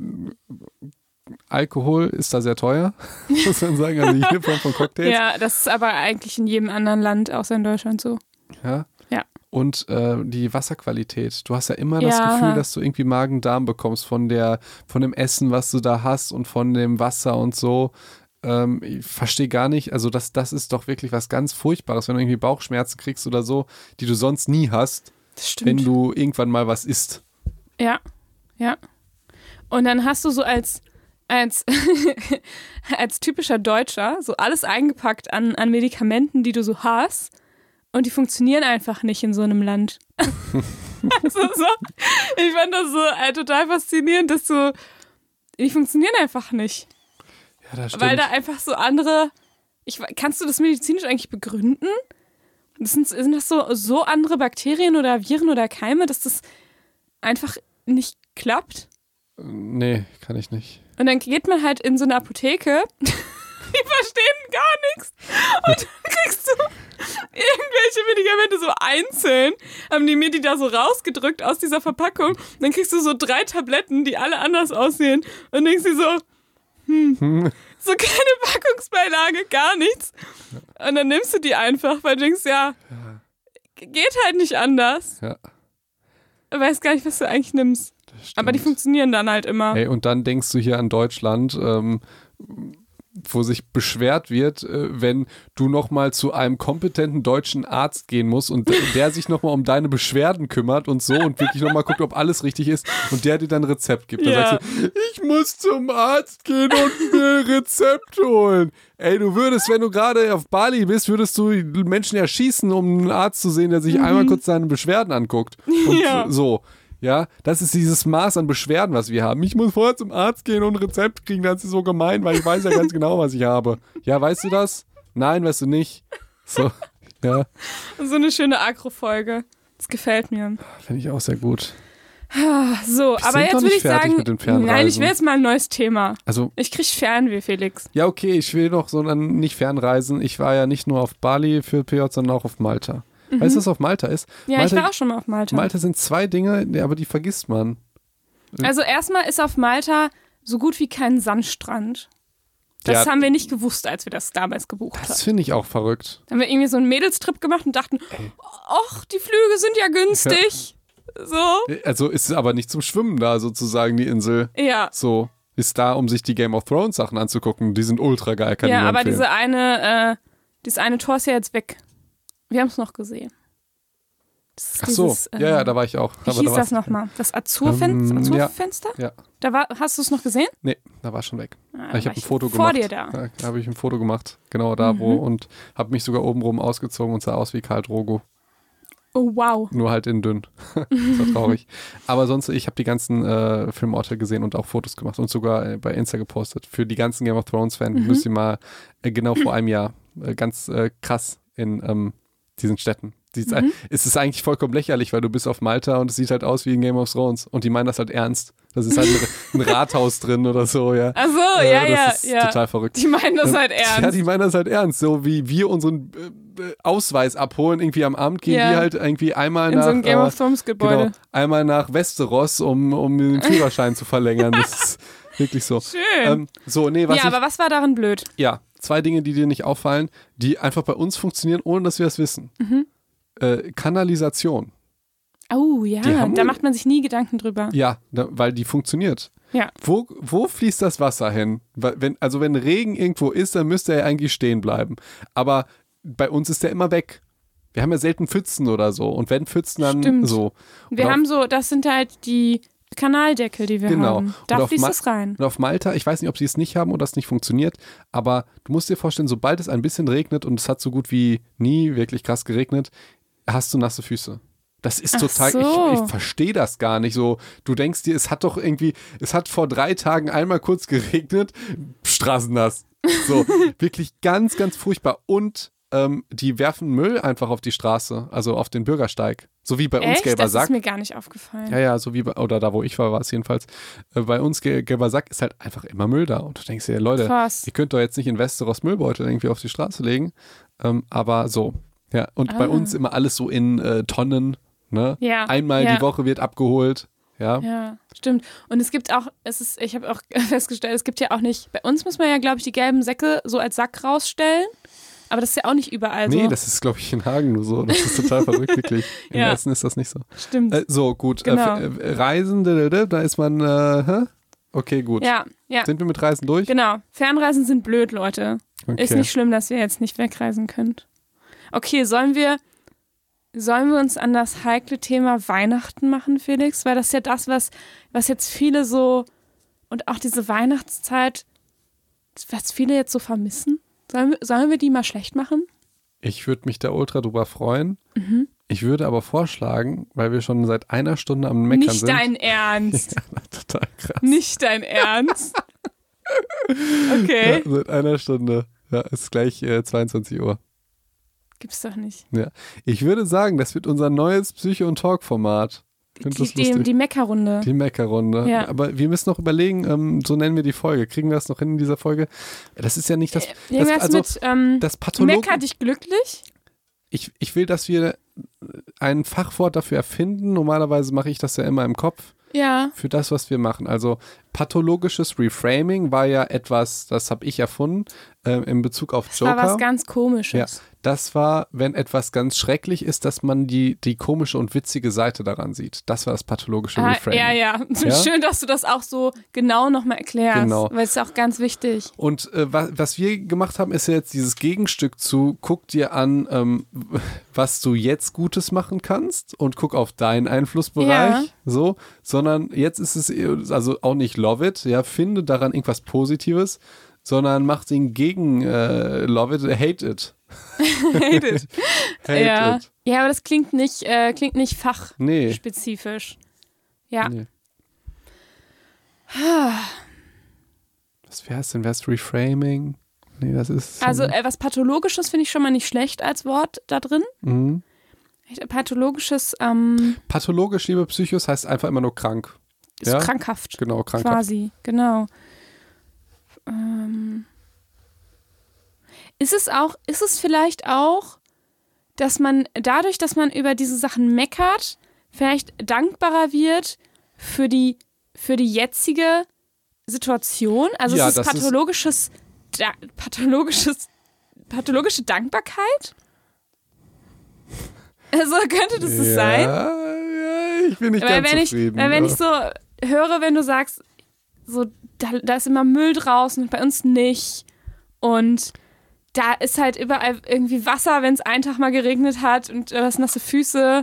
Alkohol ist da sehr teuer, muss man sagen. Also jede Form von Cocktails. Ja, das ist aber eigentlich in jedem anderen Land außer in Deutschland so. Ja. Ja. Und äh, die Wasserqualität. Du hast ja immer das Ja. Gefühl, dass du irgendwie Magen-Darm bekommst von der, von dem Essen, was du da hast und von dem Wasser und so. Ähm, ich verstehe gar nicht, also das, das ist doch wirklich was ganz Furchtbares, wenn du irgendwie Bauchschmerzen kriegst oder so, die du sonst nie hast, Das wenn du irgendwann mal was isst. Ja, ja. Und dann hast du so als, als, als typischer Deutscher so alles eingepackt an, an Medikamenten, die du so hast. Und die funktionieren einfach nicht in so einem Land. also so, ich fand das so äh, total faszinierend, dass du, die funktionieren einfach nicht. Ja, das stimmt. Weil da einfach so andere. Ich, kannst du das medizinisch eigentlich begründen? Das sind, sind das so, so andere Bakterien oder Viren oder Keime, dass das einfach nicht klappt? nee, kann ich nicht. Und dann geht man halt in so eine Apotheke. Die verstehen gar nichts. Und dann kriegst du irgendwelche Medikamente so einzeln. Haben die mir die da so rausgedrückt aus dieser Verpackung. Dann kriegst du so drei Tabletten, die alle anders aussehen. Und denkst dir so, hm, so keine Packungsbeilage, gar nichts. Und dann nimmst du die einfach, weil du denkst, ja, geht halt nicht anders. Ja, Du weißt gar nicht, was du eigentlich nimmst. Aber die funktionieren dann halt immer. Ey, und dann denkst du hier an Deutschland, ähm, wo sich beschwert wird, äh, wenn du nochmal zu einem kompetenten deutschen Arzt gehen musst und der sich nochmal um deine Beschwerden kümmert und so und wirklich nochmal guckt, ob alles richtig ist und der dir dann ein Rezept gibt. Dann Ja. sagst du, ich muss zum Arzt gehen und mir ein Rezept holen. Ey, du würdest, wenn du gerade auf Bali bist, würdest du Menschen erschießen, um einen Arzt zu sehen, der sich einmal kurz deine Beschwerden anguckt. Und Mhm. Ja. so. Ja, das ist dieses Maß an Beschwerden, was wir haben. Ich muss vorher zum Arzt gehen und ein Rezept kriegen, das ist so gemein, weil ich weiß ja ganz genau, was ich habe. Ja, weißt du das? Nein, weißt du nicht. So, ja, So eine schöne Agro-Folge. Das gefällt mir. finde ich auch sehr gut. So, aber sind jetzt doch würde ich sagen, mit den Fernreisen. nein, ich will jetzt mal ein neues Thema. Also, Ich krieg Fernweh, Felix. ja, okay, ich will noch so dann nicht fernreisen. Ich war ja nicht nur auf Bali für PJ, sondern auch auf Malta. Weißt du, was auf Malta ist? Ja, Malta, ich war auch schon mal auf Malta. Malta sind zwei Dinge, aber die vergisst man. Also erstmal ist auf Malta so gut wie kein Sandstrand. Das Ja. haben wir nicht gewusst, als wir das damals gebucht Das haben. finde ich auch verrückt. Dann haben wir irgendwie so einen Mädelstrip gemacht und dachten, ach, die Flüge sind ja günstig. So, Also ist es aber nicht zum Schwimmen da sozusagen, die Insel. ja. So, ist da, um sich die Game of Thrones Sachen anzugucken. Die sind ultra geil, kann ich Ja, aber empfehlen. diese eine, äh, dieses eine Tor ist ja jetzt weg. Wir haben es noch gesehen. Ach so, dieses, ja, ja, ähm, da war ich auch. Wie hieß da das nochmal? Das Azurfen Ähm, ja. Azurfenster? Ja, Da war, hast du es noch gesehen? nee, da war schon weg. Ah, ich habe ein Foto vor gemacht. dir da. Da, da habe ich ein Foto gemacht, genau da wo und habe mich sogar obenrum ausgezogen und sah aus wie Karl Drogo. Oh, wow. Nur halt in dünn. das war traurig. Aber sonst, ich habe die ganzen äh, Filmorte gesehen und auch Fotos gemacht und sogar äh, bei Insta gepostet. Für die ganzen Game of Thrones-Fans Mhm. müsst ihr mal äh, genau vor einem Jahr äh, ganz äh, krass in ähm, diesen Städten. Die, Mhm. Es ist eigentlich vollkommen lächerlich, weil du bist auf Malta und es sieht halt aus wie in Game of Thrones. Und die meinen das halt ernst. Das ist halt ein, ein Rathaus drin oder so, ja. Ach so, ja, ja, das ist ja. total verrückt. Die meinen das halt ernst. Ja, die meinen das halt ernst. So wie wir unseren äh, äh, Ausweis abholen, irgendwie am Amt, gehen Ja. die halt irgendwie einmal in nach. so einem Game äh, of Thrones Gebäude. Genau, einmal nach Westeros, um, um den Führerschein zu verlängern. Das ist wirklich so. Schön. Ähm, so, nee, was ja, ich, aber was war darin blöd? ja, zwei Dinge, die dir nicht auffallen, die einfach bei uns funktionieren, ohne dass wir das wissen. Mhm. Äh, Kanalisation. Oh ja, haben- da macht man sich nie Gedanken drüber. Ja, da, weil die funktioniert. Ja. Wo, wo fließt das Wasser hin? Wenn, also wenn Regen irgendwo ist, dann müsste er eigentlich stehen bleiben. Aber bei uns ist der immer weg. Wir haben ja selten Pfützen oder so. Und wenn Pfützen, dann Stimmt. so. Wir Und haben so, das sind halt die Kanaldeckel, die wir Genau. haben. Da Und auf fließt Ma- es rein. Und auf Malta, ich weiß nicht, ob sie es nicht haben oder es nicht funktioniert, aber du musst dir vorstellen, sobald es ein bisschen regnet und es hat so gut wie nie wirklich krass geregnet, hast du nasse Füße. Das ist total, so. ich, ich verstehe das gar nicht. So, du denkst dir, es hat doch irgendwie, es hat vor drei Tagen einmal kurz geregnet, straßennass. So, wirklich ganz, ganz furchtbar. Und ähm, die werfen Müll einfach auf die Straße, also auf den Bürgersteig. So wie bei uns Echt? gelber Das Sack. ist mir gar nicht aufgefallen. Ja, ja, so wie bei, oder da, wo ich war, war es jedenfalls. Äh, bei uns, Gel- gelber Sack, ist halt einfach immer Müll da. Und du denkst dir, Leute, Krass. ihr könnt doch jetzt nicht in Westeros Müllbeutel irgendwie auf die Straße legen. Ähm, aber so. Ja, und bei Ah. uns immer alles so in äh, Tonnen. Ne? Ja, Einmal ja. die Woche wird abgeholt. Ja. Ja, stimmt. Und es gibt auch, es ist, ich habe auch festgestellt, es gibt ja auch nicht, bei uns muss man ja, glaube ich, die gelben Säcke so als Sack rausstellen. Aber das ist ja auch nicht überall so. Nee, das ist, glaube ich, in Hagen nur so. Das ist total verrückt, wirklich. In Ja. Essen ist das nicht so. stimmt. Äh, so, gut. Genau. Äh, f- äh, Reisen, da- da da ist man, äh, hä? Okay, gut. ja, ja. Sind wir mit Reisen durch? Genau. Fernreisen sind blöd, Leute. Okay. Ist nicht schlimm, dass ihr jetzt nicht wegreisen könnt. Okay, sollen wir, sollen wir uns an das heikle Thema Weihnachten machen, Felix? Weil das ist ja das, was, was jetzt viele so und auch diese Weihnachtszeit, was viele jetzt so vermissen. Sollen wir, sollen wir die mal schlecht machen? Ich würde mich da ultra drüber freuen. Mhm. Ich würde aber vorschlagen, weil wir schon seit einer Stunde am Meckern Nicht sind. dein Ernst. Total krass. Nicht dein Ernst. Okay. Ja, seit einer Stunde. Ja, ist gleich äh, 22 Uhr. Gibt's doch nicht. Ich würde sagen, das wird unser neues Psycho- und Talk-Format. Die, das die, die Meckerrunde. Die Meckerrunde. Ja. Aber wir müssen noch überlegen, ähm, so nennen wir die Folge. Kriegen wir das noch hin in dieser Folge? Das ist ja nicht das. Äh, Irgendwas also, mit ähm, das Pathologen. Mecker dich glücklich? Ich, ich will, dass wir ein Fachwort dafür erfinden. Normalerweise mache ich das ja immer im Kopf Ja. für das, was wir machen. Also pathologisches Reframing war ja etwas, das habe ich erfunden äh, in Bezug auf Das Joker. war was ganz Komisches. Das war, wenn etwas ganz schrecklich ist, dass man die, die komische und witzige Seite daran sieht. Das war das pathologische Ah, Reframing. ja, ja, Ja? Schön, dass du das auch so genau nochmal erklärst. Genau. Weil es ist auch ganz wichtig. Und äh, was, was wir gemacht haben, ist ja jetzt dieses Gegenstück zu, guck dir an, ähm, was du jetzt Gutes machen kannst und guck auf deinen Einflussbereich, Ja. so, sondern jetzt ist es also auch nicht love it, ja, finde daran irgendwas Positives, sondern mach den gegen äh, love it, hate it. Hate it. Hate ja. it. ja, aber das klingt nicht, äh, klingt nicht Nee. fachspezifisch. Ja. nee. Was wäre es denn? Wäre es Reframing? Nee, das ist. Also äh, was Pathologisches finde ich schon mal nicht schlecht als Wort da drin. mhm. Pathologisches ähm, Pathologisch, liebe Psychos, heißt einfach immer nur krank. ist Ja? krankhaft. Genau, krankhaft. Quasi, genau. Ähm, ist es auch, ist es vielleicht auch, dass man dadurch, dass man über diese Sachen meckert, vielleicht dankbarer wird für die, für die jetzige Situation? Also Ja, es ist das ist- pathologisches, da, pathologisches, pathologische Dankbarkeit? Also könnte das es sein? Ja, ich bin nicht Weil ganz wenn ich, zufrieden. weil wenn ich so höre, wenn du sagst, so, da, da ist immer Müll draußen und bei uns nicht. Und da ist halt überall irgendwie Wasser, wenn es einen Tag mal geregnet hat und du hast nasse Füße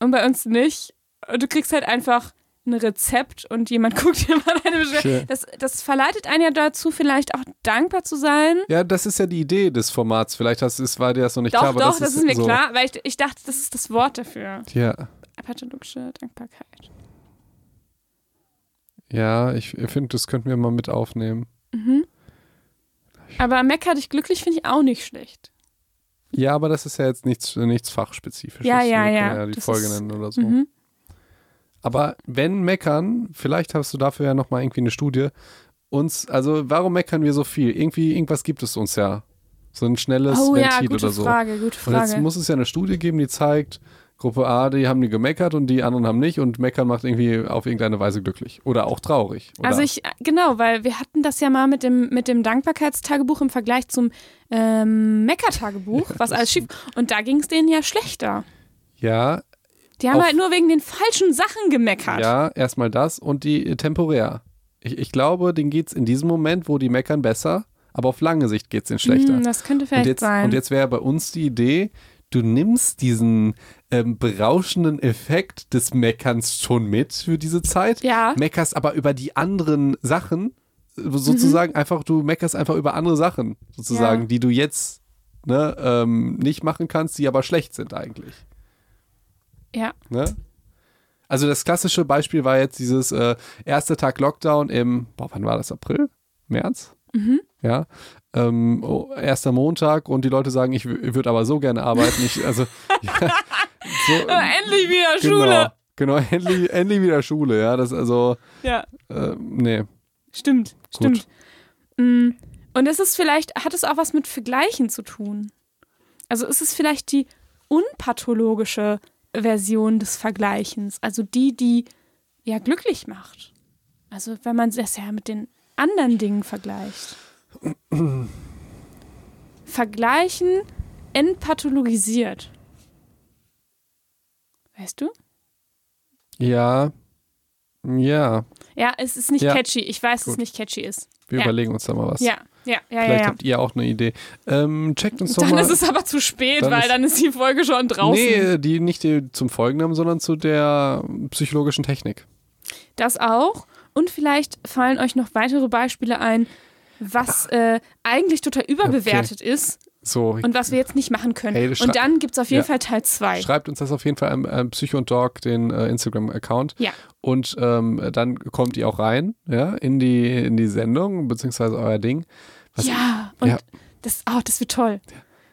und bei uns nicht. Und du kriegst halt einfach ein Rezept und jemand guckt dir mal deine Schön. Beschwerden. Das, das verleitet einen ja dazu, vielleicht auch dankbar zu sein. ja, das ist ja die Idee des Formats. Vielleicht hast, ist, war dir das noch nicht doch, klar, aber doch, das, ist, mir so. klar, weil ich, ich dachte, das ist das Wort dafür. Ja, Pathologische Dankbarkeit. ja ich finde, das könnten wir mal mit aufnehmen. Mhm. Aber Mecker dich glücklich finde ich auch nicht schlecht. Ja, aber das ist ja jetzt nichts, nichts Fachspezifisches. Ja, ja, ja. ja die Das Folge ist- nennen oder so. Mhm. Aber wenn meckern, vielleicht hast du dafür ja nochmal irgendwie eine Studie, uns, also warum meckern wir so viel? Irgendwie, irgendwas gibt es uns ja. So ein schnelles Oh ja, Ventil gute oder so. Frage, gute Und jetzt Frage. muss es ja eine Studie geben, die zeigt, Gruppe A, die haben die gemeckert und die anderen haben nicht und meckern macht irgendwie auf irgendeine Weise glücklich oder auch traurig. Oder Also ich, genau, weil wir hatten das ja mal mit dem, mit dem Dankbarkeitstagebuch im Vergleich zum ähm, Meckertagebuch, was alles schief. Und da ging es denen ja schlechter. ja, Die haben Auf- halt nur wegen den falschen Sachen gemeckert. ja, erstmal das und die äh, temporär. Ich, ich glaube, denen geht es in diesem Moment, wo die meckern, besser, aber auf lange Sicht geht es denen schlechter. Hm, das könnte und vielleicht jetzt, sein. und jetzt wäre bei uns die Idee, du nimmst diesen ähm, berauschenden Effekt des Meckerns schon mit für diese Zeit, ja, meckerst aber über die anderen Sachen, äh, sozusagen einfach, du meckerst einfach über andere Sachen, sozusagen, Ja. die du jetzt ne, ähm, nicht machen kannst, die aber schlecht sind eigentlich. ja. Ne? Also das klassische Beispiel war jetzt dieses äh, erste Tag Lockdown im, boah, wann war das? April? März? Mhm. Ja. Ähm, oh, erster Montag und die Leute sagen, ich, w- würde aber so gerne arbeiten. Ich, also, ja, so, endlich wieder genau, Schule. Genau, endlich, endlich wieder Schule, ja. Das also, Ja, äh, nee. stimmt, Gut. stimmt. Mm, Und es ist vielleicht, hat es auch was mit Vergleichen zu tun? Also ist es vielleicht die unpathologische Version des Vergleichens? Also die, die ja glücklich macht. Also wenn man das ja mit den anderen Dingen vergleicht. Vergleichen entpathologisiert. Weißt du? Ja. Ja. Ja, es ist nicht Ja. catchy. Ich weiß, dass es nicht catchy ist. Wir Ja. überlegen uns da mal was. Ja, ja, ja, ja. Vielleicht ja. habt ihr auch eine Idee. Ähm, checkt uns doch Dann mal. ist es aber zu spät, Dann weil ist- dann ist die Folge schon draußen. Nee, die nicht die zum Folgennamen, sondern zu der psychologischen Technik. Das auch. Und vielleicht fallen euch noch weitere Beispiele ein, was äh, eigentlich total überbewertet ist So, und was wir jetzt nicht machen können. Hey, und dann gibt es auf jeden Ja. Fall Teil 2. schreibt uns das auf jeden Fall am, am Psycho und Dog, den äh, Instagram-Account. Ja. Und ähm, dann kommt ihr auch rein, ja, in die, in die Sendung, beziehungsweise euer Ding. Was- Ja, und Ja. Das, oh, das wird toll.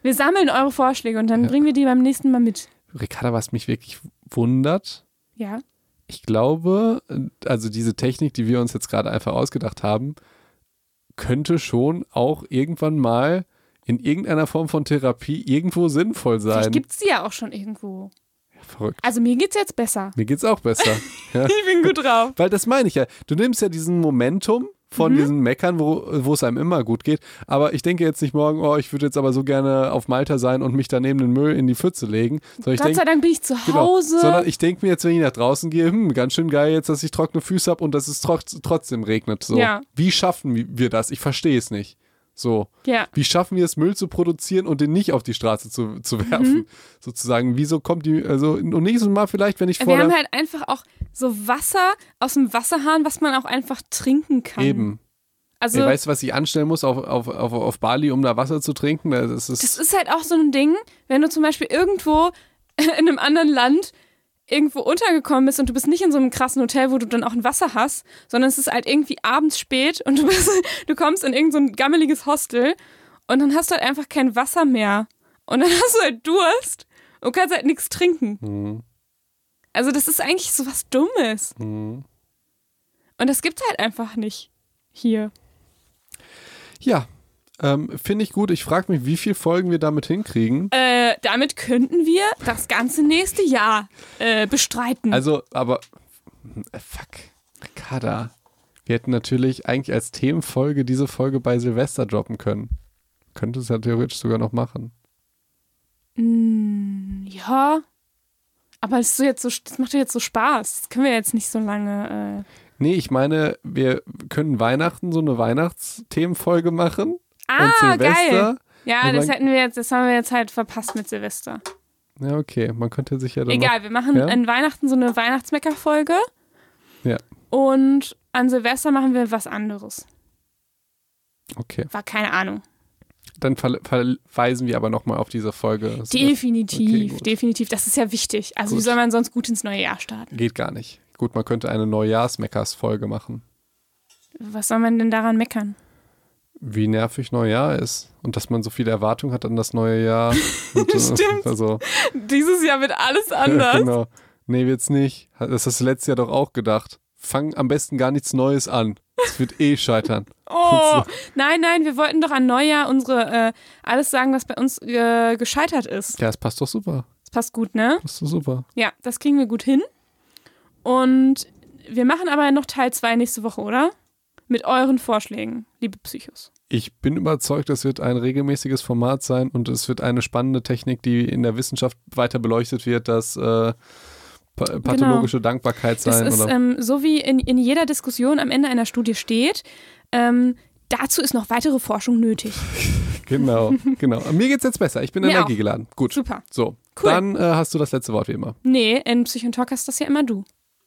Wir sammeln eure Vorschläge und dann Ja. bringen wir die beim nächsten Mal mit. Ricarda, was mich wirklich wundert, Ja. ich glaube, also diese Technik, die wir uns jetzt gerade einfach ausgedacht haben, könnte schon auch irgendwann mal in irgendeiner Form von Therapie irgendwo sinnvoll sein. Vielleicht gibt es die ja auch schon irgendwo. Verrückt. Also mir geht's jetzt besser. Mir geht's auch besser. ja. Ich bin gut drauf. Weil das meine ich ja. Du nimmst ja diesen Momentum von Mhm. diesen Meckern, wo, wo es einem immer gut geht. Aber ich denke jetzt nicht morgen, oh, ich würde jetzt aber so gerne auf Malta sein und mich daneben den Müll in die Pfütze legen. Sondern ich Gott denke, sei Dank bin ich zu Genau, Hause. sondern ich denke mir jetzt, wenn ich nach draußen gehe, hm, ganz schön geil jetzt, dass ich trockene Füße habe und dass es trotz, trotzdem regnet. So. Ja. Wie schaffen wir das? Ich verstehe es nicht. So. ja. Wie schaffen wir es, Müll zu produzieren und den nicht auf die Straße zu, zu werfen? Mhm. Sozusagen, wieso kommt die, also und nächstes Mal vielleicht, wenn ich vor Wir haben halt einfach auch so Wasser aus dem Wasserhahn, was man auch einfach trinken kann. eben. Also Ey, weißt du, was ich anstellen muss auf, auf, auf, auf Bali, um da Wasser zu trinken? Das ist, das ist halt auch so ein Ding, wenn du zum Beispiel irgendwo in einem anderen Land irgendwo untergekommen bist und du bist nicht in so einem krassen Hotel, wo du dann auch ein Wasser hast, sondern es ist halt irgendwie abends spät und du bist, du kommst in irgendein so ein gammeliges Hostel und dann hast du halt einfach kein Wasser mehr. Und dann hast du halt Durst und kannst halt nichts trinken. Mhm. Also das ist eigentlich so was Dummes. Mhm. Und das gibt's halt einfach nicht hier. Ja, ähm, finde ich gut. Ich frage mich, wie viele Folgen wir damit hinkriegen. Äh, damit könnten wir das ganze nächste Jahr äh, bestreiten. Also, aber äh, fuck, Ricarda. Wir hätten natürlich eigentlich als Themenfolge diese Folge bei Silvester droppen können. Könnte es ja theoretisch sogar noch machen. Mm, ja. Aber das, ist so jetzt so, das macht ja jetzt so Spaß. Das können wir jetzt nicht so lange. Äh. Nee, ich meine, wir können Weihnachten so eine Weihnachtsthemenfolge machen. Ah, und Silvester. geil. Ja, das hätten wir jetzt, das haben wir jetzt halt verpasst mit Silvester. Ja, okay. Man könnte sich ja dann. Egal, wir machen Ja? an Weihnachten so eine Weihnachtsmecker-Folge. Ja. Und an Silvester machen wir was anderes. Noch, okay. War keine Ahnung. Dann ver verweisen wir aber nochmal auf diese Folge. Definitiv, Okay, definitiv. Das ist ja wichtig. Also, Gut. wie soll man sonst gut ins neue Jahr starten? geht gar nicht. Gut, man könnte eine Neujahrsmeckers-Folge machen. Was soll man denn daran meckern? Wie nervig Neujahr ist. Und dass man so viele Erwartungen hat an das neue Jahr. Und, äh, Stimmt. Also, Dieses Jahr wird alles Ja, anders. genau. Nee, wird's nicht. Das hast du letztes Jahr doch auch gedacht. Fang am besten gar nichts Neues an. Es wird eh scheitern. Oh, nein, nein, wir wollten doch an Neujahr unsere, äh, alles sagen, was bei uns äh, gescheitert ist. Ja, es passt doch super. Das passt gut, ne? Passt doch super. Ja, das kriegen wir gut hin. Und wir machen aber noch Teil 2 nächste Woche, oder? Mit euren Vorschlägen, liebe Psychos. Ich bin überzeugt, das wird ein regelmäßiges Format sein und es wird eine spannende Technik, die in der Wissenschaft weiter beleuchtet wird, das äh, pa pathologische Dankbarkeit Das sein. ist oder? ähm, so wie in, in jeder Diskussion am Ende einer Studie steht. Ähm, dazu ist noch weitere Forschung nötig. genau, genau. Mir geht's jetzt besser. Ich bin Mir energiegeladen. Gut. Super. So, Cool. dann äh, hast du das letzte Wort wie immer. Nee, in Psychontalk hast das ja immer du.